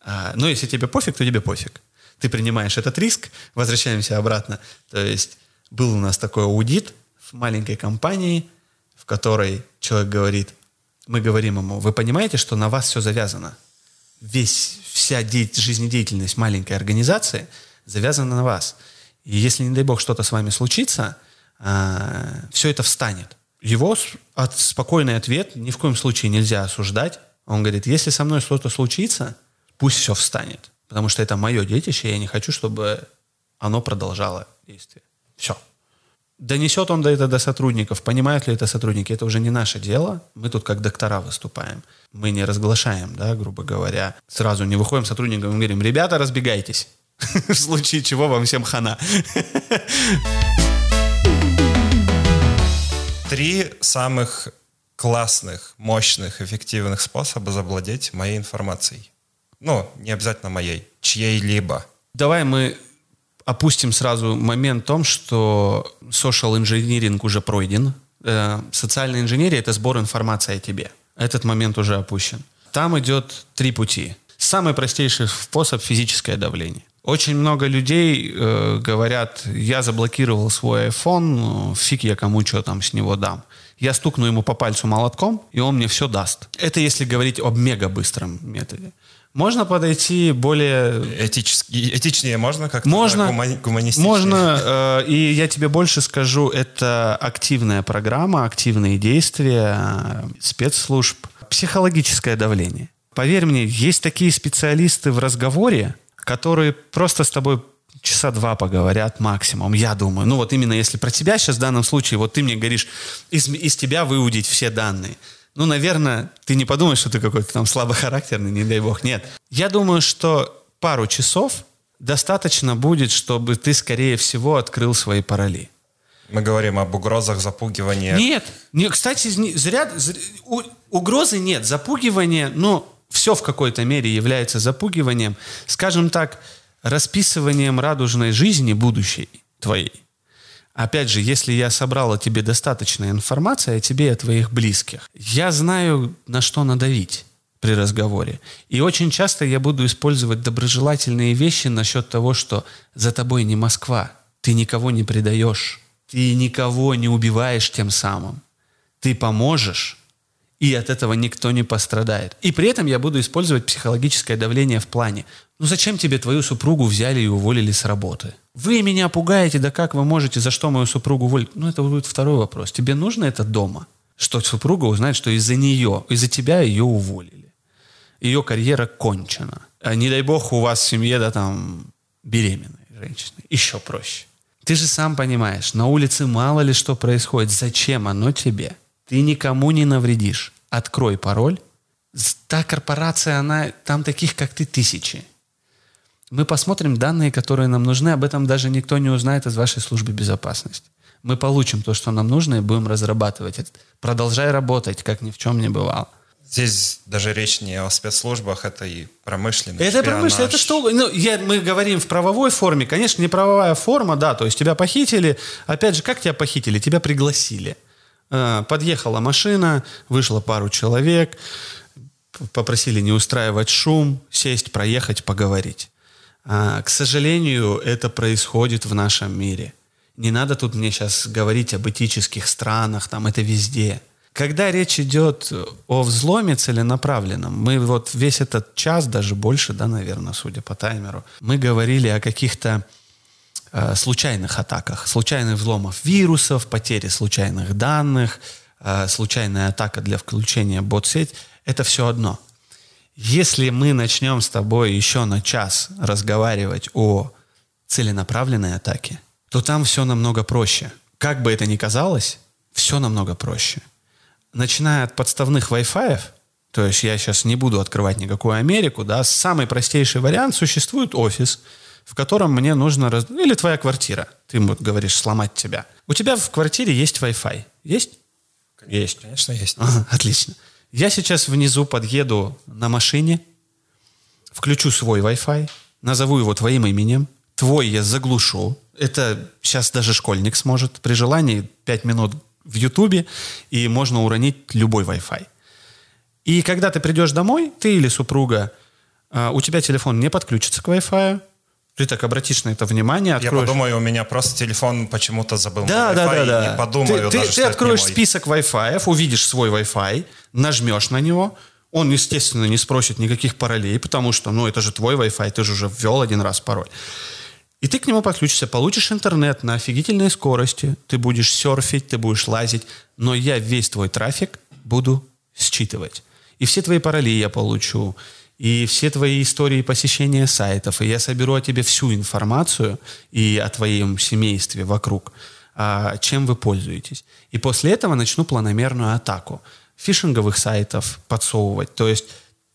А, ну, если тебе пофиг, то тебе пофиг. Ты принимаешь этот риск, возвращаемся обратно. То есть был у нас такой аудит в маленькой компании, в которой человек говорит, мы говорим ему, вы понимаете, что на вас все завязано? весь, вся де- жизнедеятельность маленькой организации завязана на вас. И если, не дай бог, что-то с вами случится, а, все это встанет. Его от, спокойный ответ ни в коем случае нельзя осуждать. Он говорит, если со мной что-то случится, пусть все встанет. Потому что это мое детище, и я не хочу, чтобы оно продолжало действие. Все. Донесет он до это до сотрудников, понимают ли это сотрудники, это уже не наше дело. Мы тут как доктора выступаем. Мы не разглашаем, да, грубо говоря. Сразу не выходим сотрудникам и говорим, ребята, разбегайтесь. В случае чего вам всем хана. Три самых классных, мощных, эффективных способа завладеть моей информацией. Ну, не обязательно моей, чьей-либо. Давай мы опустим сразу момент в том, что social engineering уже пройден. Э, Социальная инженерия – это сбор информации о тебе. Этот момент уже опущен. Там идет три пути. Самый простейший способ – физическое давление. Очень много людей э, говорят, я заблокировал свой iPhone, ну, фиг я кому что там с него дам. Я стукну ему по пальцу молотком, и он мне все даст. Это если говорить об мега быстром методе. Можно подойти более Этически, этичнее можно как-то? можно, гумани- гуманистичнее? можно, э, и я тебе больше скажу, это активная программа, активные действия э, спецслужб, психологическое давление. Поверь мне, есть такие специалисты в разговоре, которые просто с тобой часа два поговорят максимум, я думаю. Ну вот именно если про тебя сейчас в данном случае, вот ты мне говоришь, из, из тебя выудить все данные. Ну, наверное, ты не подумаешь, что ты какой-то там слабохарактерный, не дай бог. Нет. Я думаю, что пару часов достаточно будет, чтобы ты, скорее всего, открыл свои пароли. Мы говорим об угрозах запугивания. Нет, не, кстати, зря, зря- у- угрозы нет, запугивание, ну, все в какой-то мере является запугиванием, скажем так, расписыванием радужной жизни будущей твоей. Опять же, если я собрал о тебе достаточно информации, о тебе и о твоих близких, я знаю, на что надавить при разговоре. И очень часто я буду использовать доброжелательные вещи насчет того, что за тобой не Москва, ты никого не предаешь, ты никого не убиваешь тем самым. Ты поможешь, и от этого никто не пострадает. И при этом я буду использовать психологическое давление в плане, ну зачем тебе твою супругу взяли и уволили с работы? Вы меня пугаете, да как вы можете, за что мою супругу уволить? Ну это будет второй вопрос. Тебе нужно это дома? Что супруга узнает, что из-за нее, из-за тебя ее уволили. Ее карьера кончена. А не дай бог у вас в семье, да, там, беременная женщина. Еще проще. Ты же сам понимаешь, на улице мало ли что происходит. Зачем оно тебе? Ты никому не навредишь. Открой пароль. Та корпорация, она, там таких, как ты, тысячи. Мы посмотрим данные, которые нам нужны. Об этом даже никто не узнает из вашей службы безопасности. Мы получим то, что нам нужно, и будем разрабатывать это. Продолжай работать, как ни в чем не бывало. Здесь даже речь не о спецслужбах, это и промышленный Это промышленность, шпионаж. это что. Ну, я, мы говорим в правовой форме. Конечно, не правовая форма, да, то есть тебя похитили. Опять же, как тебя похитили? Тебя пригласили. Э, Подъехала машина, вышло пару человек, попросили не устраивать шум, сесть, проехать, поговорить. А, К сожалению, это происходит в нашем мире. Не надо тут мне сейчас говорить об этических странах, там это везде. Когда речь идет о взломе целенаправленном, мы вот весь этот час, даже больше, да, наверное, судя по таймеру, мы говорили о каких-то э, случайных атаках, случайных взломов вирусов, потери случайных данных, э, случайная атака для включения бот-сеть. Это все одно. Если мы начнем с тобой еще на час разговаривать о целенаправленной атаке, то там все намного проще. Как бы это ни казалось, все намного проще. Начиная от подставных Wi-Fi, то есть я сейчас не буду открывать никакую Америку, да, самый простейший вариант, существует офис, в котором мне нужно... Раз... Или твоя квартира, ты вот говоришь, сломать тебя. У тебя в квартире есть Wi-Fi. Есть? Есть. Конечно, есть. Ага, отлично. Я сейчас внизу подъеду на машине, включу свой Wi-Fi, назову его твоим именем, твой я заглушу. Это сейчас даже школьник сможет. При желании 5 минут в Ютубе, и можно уронить любой Wi-Fi. И когда ты придешь домой, ты или супруга, а, у тебя телефон не подключится к Wi-Fi, ты так обратишь на это внимание, Я откроешь... подумаю, у меня просто телефон почему-то забыл Да, да, да, да. не подумаю ты, ты- даже, ты не откроешь список Wi-Fi, увидишь свой Wi-Fi, нажмешь на него, Он, естественно, не спросит никаких паролей, потому что, ну, это же твой Wi-Fi, ты же уже ввел один раз пароль. И ты к нему подключишься, получишь интернет на офигительной скорости, ты будешь серфить, ты будешь лазить, но я весь твой трафик буду считывать. И все твои пароли я получу, и все твои истории посещения сайтов, и я соберу о тебе всю информацию и о твоем семействе вокруг, а, чем вы пользуетесь. И после этого начну планомерную атаку фишинговых сайтов подсовывать. То есть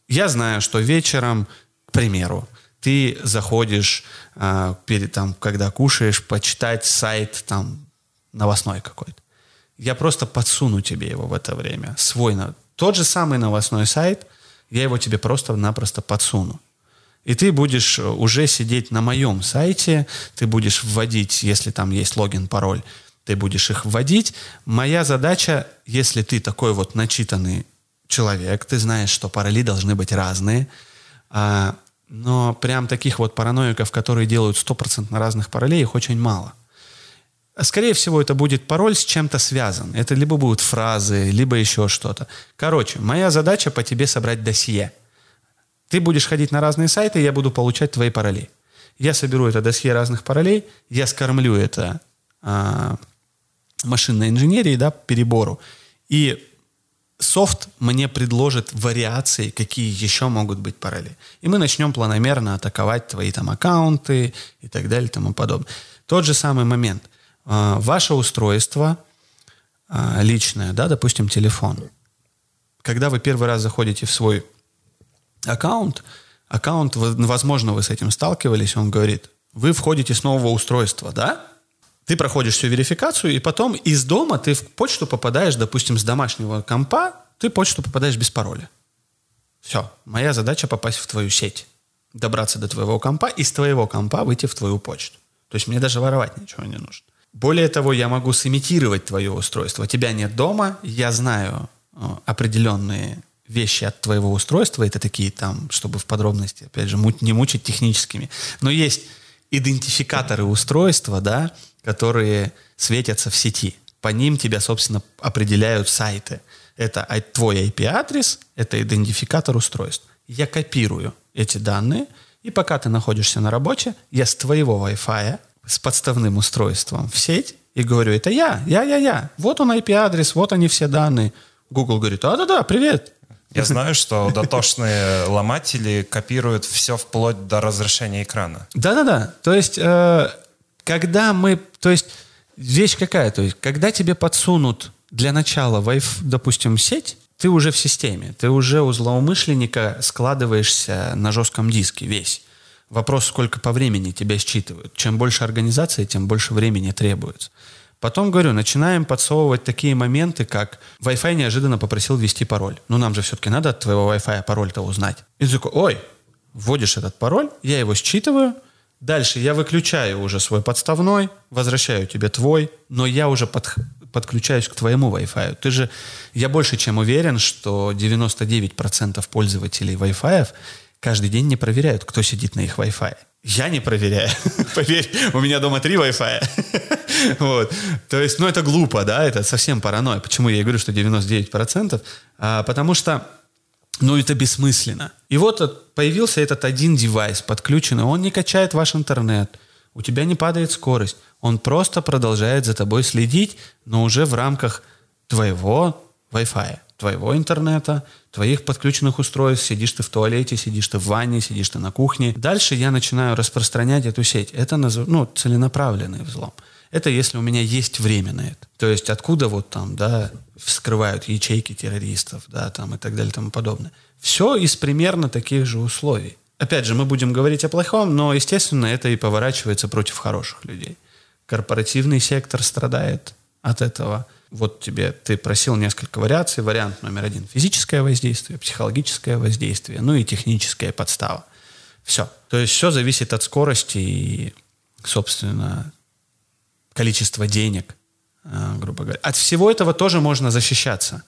я знаю, что вечером, к примеру, ты заходишь э, перед там, когда кушаешь, почитать сайт там новостной какой-то. Я просто подсуну тебе его в это время. Свой, тот же самый новостной сайт, я его тебе просто-напросто подсуну. И ты будешь уже сидеть на моем сайте, ты будешь вводить, если там есть логин, пароль, ты будешь их вводить. Моя задача, если ты такой вот начитанный человек, ты знаешь, что пароли должны быть разные, а, но прям таких вот параноиков, которые делают стопроцентно разных паролей, их очень мало. Скорее всего, это будет пароль с чем-то связан. Это либо будут фразы, либо еще что-то. Короче, моя задача по тебе собрать досье. Ты будешь ходить на разные сайты, я буду получать твои пароли. Я соберу это досье разных паролей, я скормлю это а, машинной инженерии, да, перебору. И софт мне предложит вариации, какие еще могут быть пароли. И мы начнем планомерно атаковать твои там аккаунты и так далее и тому подобное. Тот же самый момент. А, ваше устройство а, личное, да, допустим, телефон. Когда вы первый раз заходите в свой аккаунт, аккаунт, возможно, вы с этим сталкивались, он говорит, вы входите с нового устройства, да? ты проходишь всю верификацию, и потом из дома ты в почту попадаешь, допустим, с домашнего компа, ты почту попадаешь без пароля. Все. Моя задача попасть в твою сеть. Добраться до твоего компа и с твоего компа выйти в твою почту. То есть мне даже воровать ничего не нужно. Более того, я могу сымитировать твое устройство. Тебя нет дома, я знаю э, определенные вещи от твоего устройства. Это такие там, чтобы в подробности, опять же, не мучить техническими. Но есть идентификаторы устройства, да, которые светятся в сети. По ним тебя, собственно, определяют сайты. Это твой IP-адрес, это идентификатор устройств. Я копирую эти данные, и пока ты находишься на работе, я с твоего Wi-Fi с подставным устройством в сеть и говорю, это я, я, я, я. Вот он IP-адрес, вот они все данные. Google говорит, а, да-да, привет. Я знаю, что дотошные ломатели копируют все вплоть до разрешения экрана. Да-да-да. То есть э, когда мы, то есть вещь какая, то есть когда тебе подсунут для начала, Wi-Fi, допустим, сеть, ты уже в системе, ты уже у злоумышленника складываешься на жестком диске весь. Вопрос, сколько по времени тебя считывают. Чем больше организации, тем больше времени требуется. Потом, говорю, начинаем подсовывать такие моменты, как Wi-Fi неожиданно попросил ввести пароль. Ну, нам же все-таки надо от твоего Wi-Fi пароль-то узнать. И такой, ой, вводишь этот пароль, я его считываю, Дальше я выключаю уже свой подставной, возвращаю тебе твой, но я уже под, подключаюсь к твоему Wi-Fi. Ты же, я больше чем уверен, что 99% пользователей Wi-Fi каждый день не проверяют, кто сидит на их Wi-Fi. Я не проверяю. Поверь, у меня дома три Wi-Fi. вот. То есть, ну это глупо, да, это совсем паранойя. Почему я и говорю, что 99%? А, потому что ну, это бессмысленно. И вот появился этот один девайс подключенный, он не качает ваш интернет, у тебя не падает скорость, он просто продолжает за тобой следить, но уже в рамках твоего Wi-Fi, твоего интернета, твоих подключенных устройств, сидишь ты в туалете, сидишь ты в ванне, сидишь ты на кухне. Дальше я начинаю распространять эту сеть. Это ну, целенаправленный взлом. Это если у меня есть время на это. То есть откуда вот там, да, вскрывают ячейки террористов, да, там и так далее и тому подобное. Все из примерно таких же условий. Опять же, мы будем говорить о плохом, но, естественно, это и поворачивается против хороших людей. Корпоративный сектор страдает от этого. Вот тебе, ты просил несколько вариаций. Вариант номер один – физическое воздействие, психологическое воздействие, ну и техническая подстава. Все. То есть все зависит от скорости и, собственно, количество денег, э, грубо говоря. От всего этого тоже можно защищаться.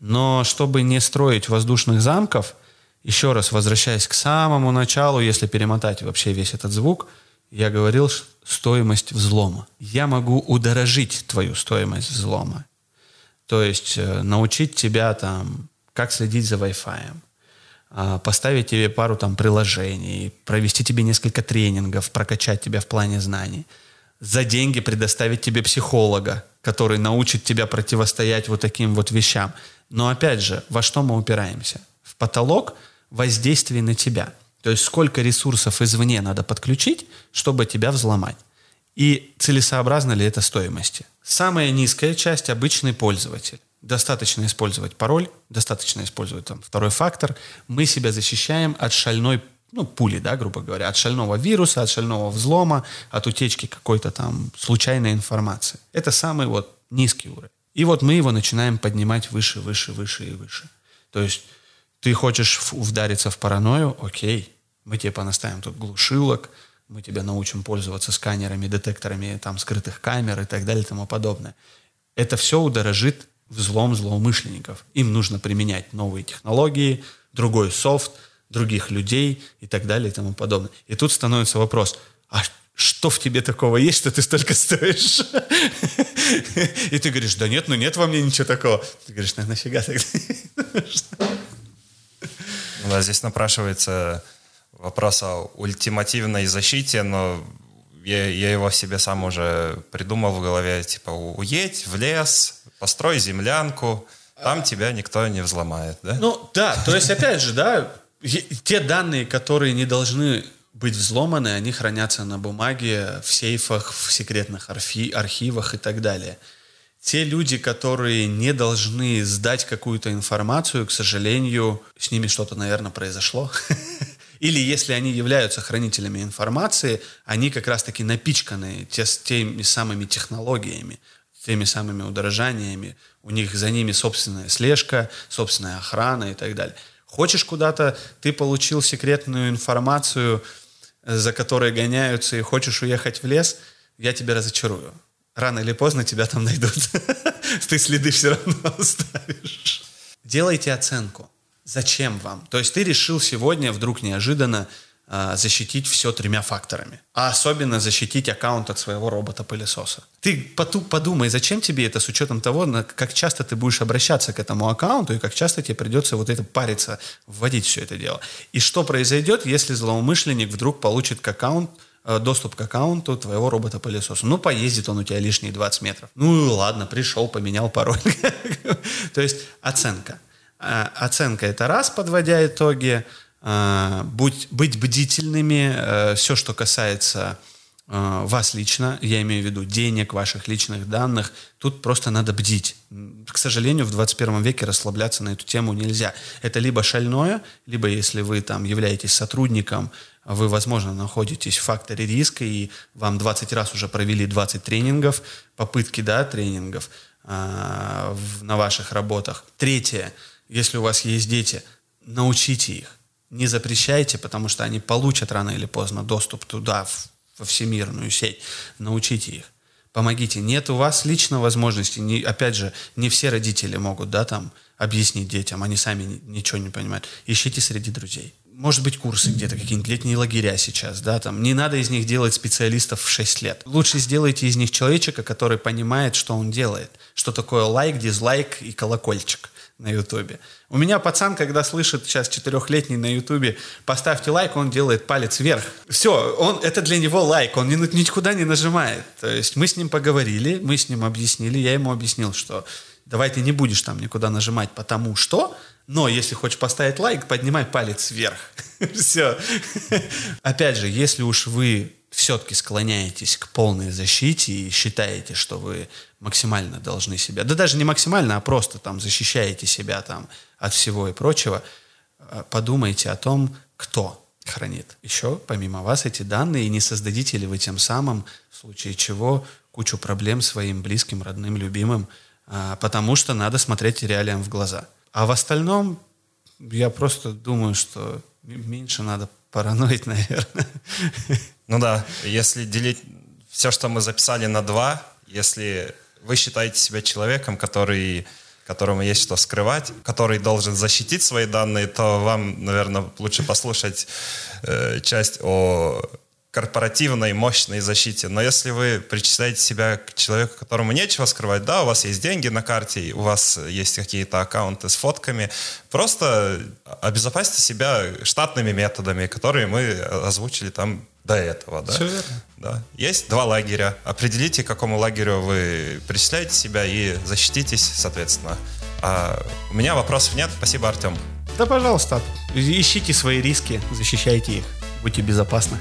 Но чтобы не строить воздушных замков, еще раз возвращаясь к самому началу, если перемотать вообще весь этот звук, я говорил стоимость взлома. Я могу удорожить твою стоимость взлома. То есть э, научить тебя там как следить за Wi-Fi, а, поставить тебе пару там приложений, провести тебе несколько тренингов, прокачать тебя в плане знаний, за деньги предоставить тебе психолога, который научит тебя противостоять вот таким вот вещам. Но опять же, во что мы упираемся? В потолок воздействия на тебя. То есть сколько ресурсов извне надо подключить, чтобы тебя взломать. И целесообразно ли это стоимости? Самая низкая часть – обычный пользователь. Достаточно использовать пароль, достаточно использовать там, второй фактор. Мы себя защищаем от шальной ну, пули, да, грубо говоря, от шального вируса, от шального взлома, от утечки какой-то там случайной информации. Это самый вот низкий уровень. И вот мы его начинаем поднимать выше, выше, выше и выше. То есть ты хочешь вдариться в паранойю, окей, мы тебе понаставим тут глушилок, мы тебя научим пользоваться сканерами, детекторами там, скрытых камер и так далее и тому подобное. Это все удорожит взлом злоумышленников. Им нужно применять новые технологии, другой софт, других людей и так далее и тому подобное. И тут становится вопрос, а что в тебе такого есть, что ты столько стоишь? И ты говоришь, да нет, ну нет во мне ничего такого. Ты говоришь, ну нафига тогда? Ну да, здесь напрашивается вопрос о ультимативной защите, но я, я его себе сам уже придумал в голове, типа, уедь в лес, построй землянку, там тебя никто не взломает, да? Ну, да, то есть, опять же, да, те данные, которые не должны быть взломаны, они хранятся на бумаге, в сейфах, в секретных архи архивах и так далее. Те люди, которые не должны сдать какую-то информацию, к сожалению, с ними что-то, наверное, произошло. Или если они являются хранителями информации, они как раз-таки напичканы те, теми самыми технологиями, теми самыми удорожаниями. У них за ними собственная слежка, собственная охрана и так далее. Хочешь куда-то, ты получил секретную информацию, э, за которой гоняются, и хочешь уехать в лес, я тебя разочарую. Рано или поздно тебя там найдут. Ты следы все равно оставишь. Делайте оценку. Зачем вам? То есть ты решил сегодня вдруг неожиданно э, защитить все тремя факторами. А особенно защитить аккаунт от своего робота-пылесоса. Ты подумай, зачем тебе это с учетом того, как часто ты будешь обращаться к этому аккаунту и как часто тебе придется вот это париться, вводить все это дело. И что произойдет, если злоумышленник вдруг получит к аккаунт э, доступ к аккаунту твоего робота-пылесоса. Ну, поездит он у тебя лишние 20 метров. Ну, ладно, пришел, поменял пароль. То есть оценка. Э, оценка это раз, подводя итоги, э, будь, быть бдительными, э, все, что касается вас лично, я имею в виду денег, ваших личных данных, тут просто надо бдить. К сожалению, в 21 веке расслабляться на эту тему нельзя. Это либо шальное, либо если вы там являетесь сотрудником, вы, возможно, находитесь в факторе риска, и вам 20 раз уже провели 20 тренингов, попытки, да, тренингов э, в, на ваших работах. Третье – если у вас есть дети, научите их. Не запрещайте, потому что они получат рано или поздно доступ туда, во всемирную сеть. Научите их. Помогите. Нет у вас лично возможности, не, опять же, не все родители могут, да, там, объяснить детям, они сами ничего не понимают. Ищите среди друзей. Может быть, курсы где-то, какие-нибудь летние лагеря сейчас, да, там. Не надо из них делать специалистов в 6 лет. Лучше сделайте из них человечка, который понимает, что он делает. Что такое лайк, дизлайк и колокольчик на Ютубе. У меня пацан, когда слышит сейчас четырехлетний на Ютубе, поставьте лайк, он делает палец вверх. Все, он, это для него лайк, он ни, никуда не нажимает. То есть мы с ним поговорили, мы с ним объяснили, я ему объяснил, что давай ты не будешь там никуда нажимать, потому что, но если хочешь поставить лайк, поднимай палец вверх. Все. Опять же, если уж вы все-таки склоняетесь к полной защите и считаете, что вы максимально должны себя, да даже не максимально, а просто там защищаете себя там от всего и прочего, э, подумайте о том, кто хранит еще помимо вас эти данные, и не создадите ли вы тем самым, в случае чего, кучу проблем своим близким, родным, любимым, э, потому что надо смотреть реалиям в глаза. А в остальном я просто думаю, что меньше надо параноить, наверное. Ну да, если делить все, что мы записали на два, если вы считаете себя человеком, который которому есть что скрывать, который должен защитить свои данные, то вам, наверное, лучше послушать э, часть о корпоративной, мощной защите. Но если вы причисляете себя к человеку, которому нечего скрывать, да, у вас есть деньги на карте, у вас есть какие-то аккаунты с фотками, просто обезопасьте себя штатными методами, которые мы озвучили там до этого. Да? Все верно. Да. Есть два лагеря. Определите, к какому лагерю вы причисляете себя и защититесь, соответственно. А у меня вопросов нет. Спасибо, Артем. Да, пожалуйста. Ищите свои риски, защищайте их. Будьте безопасны.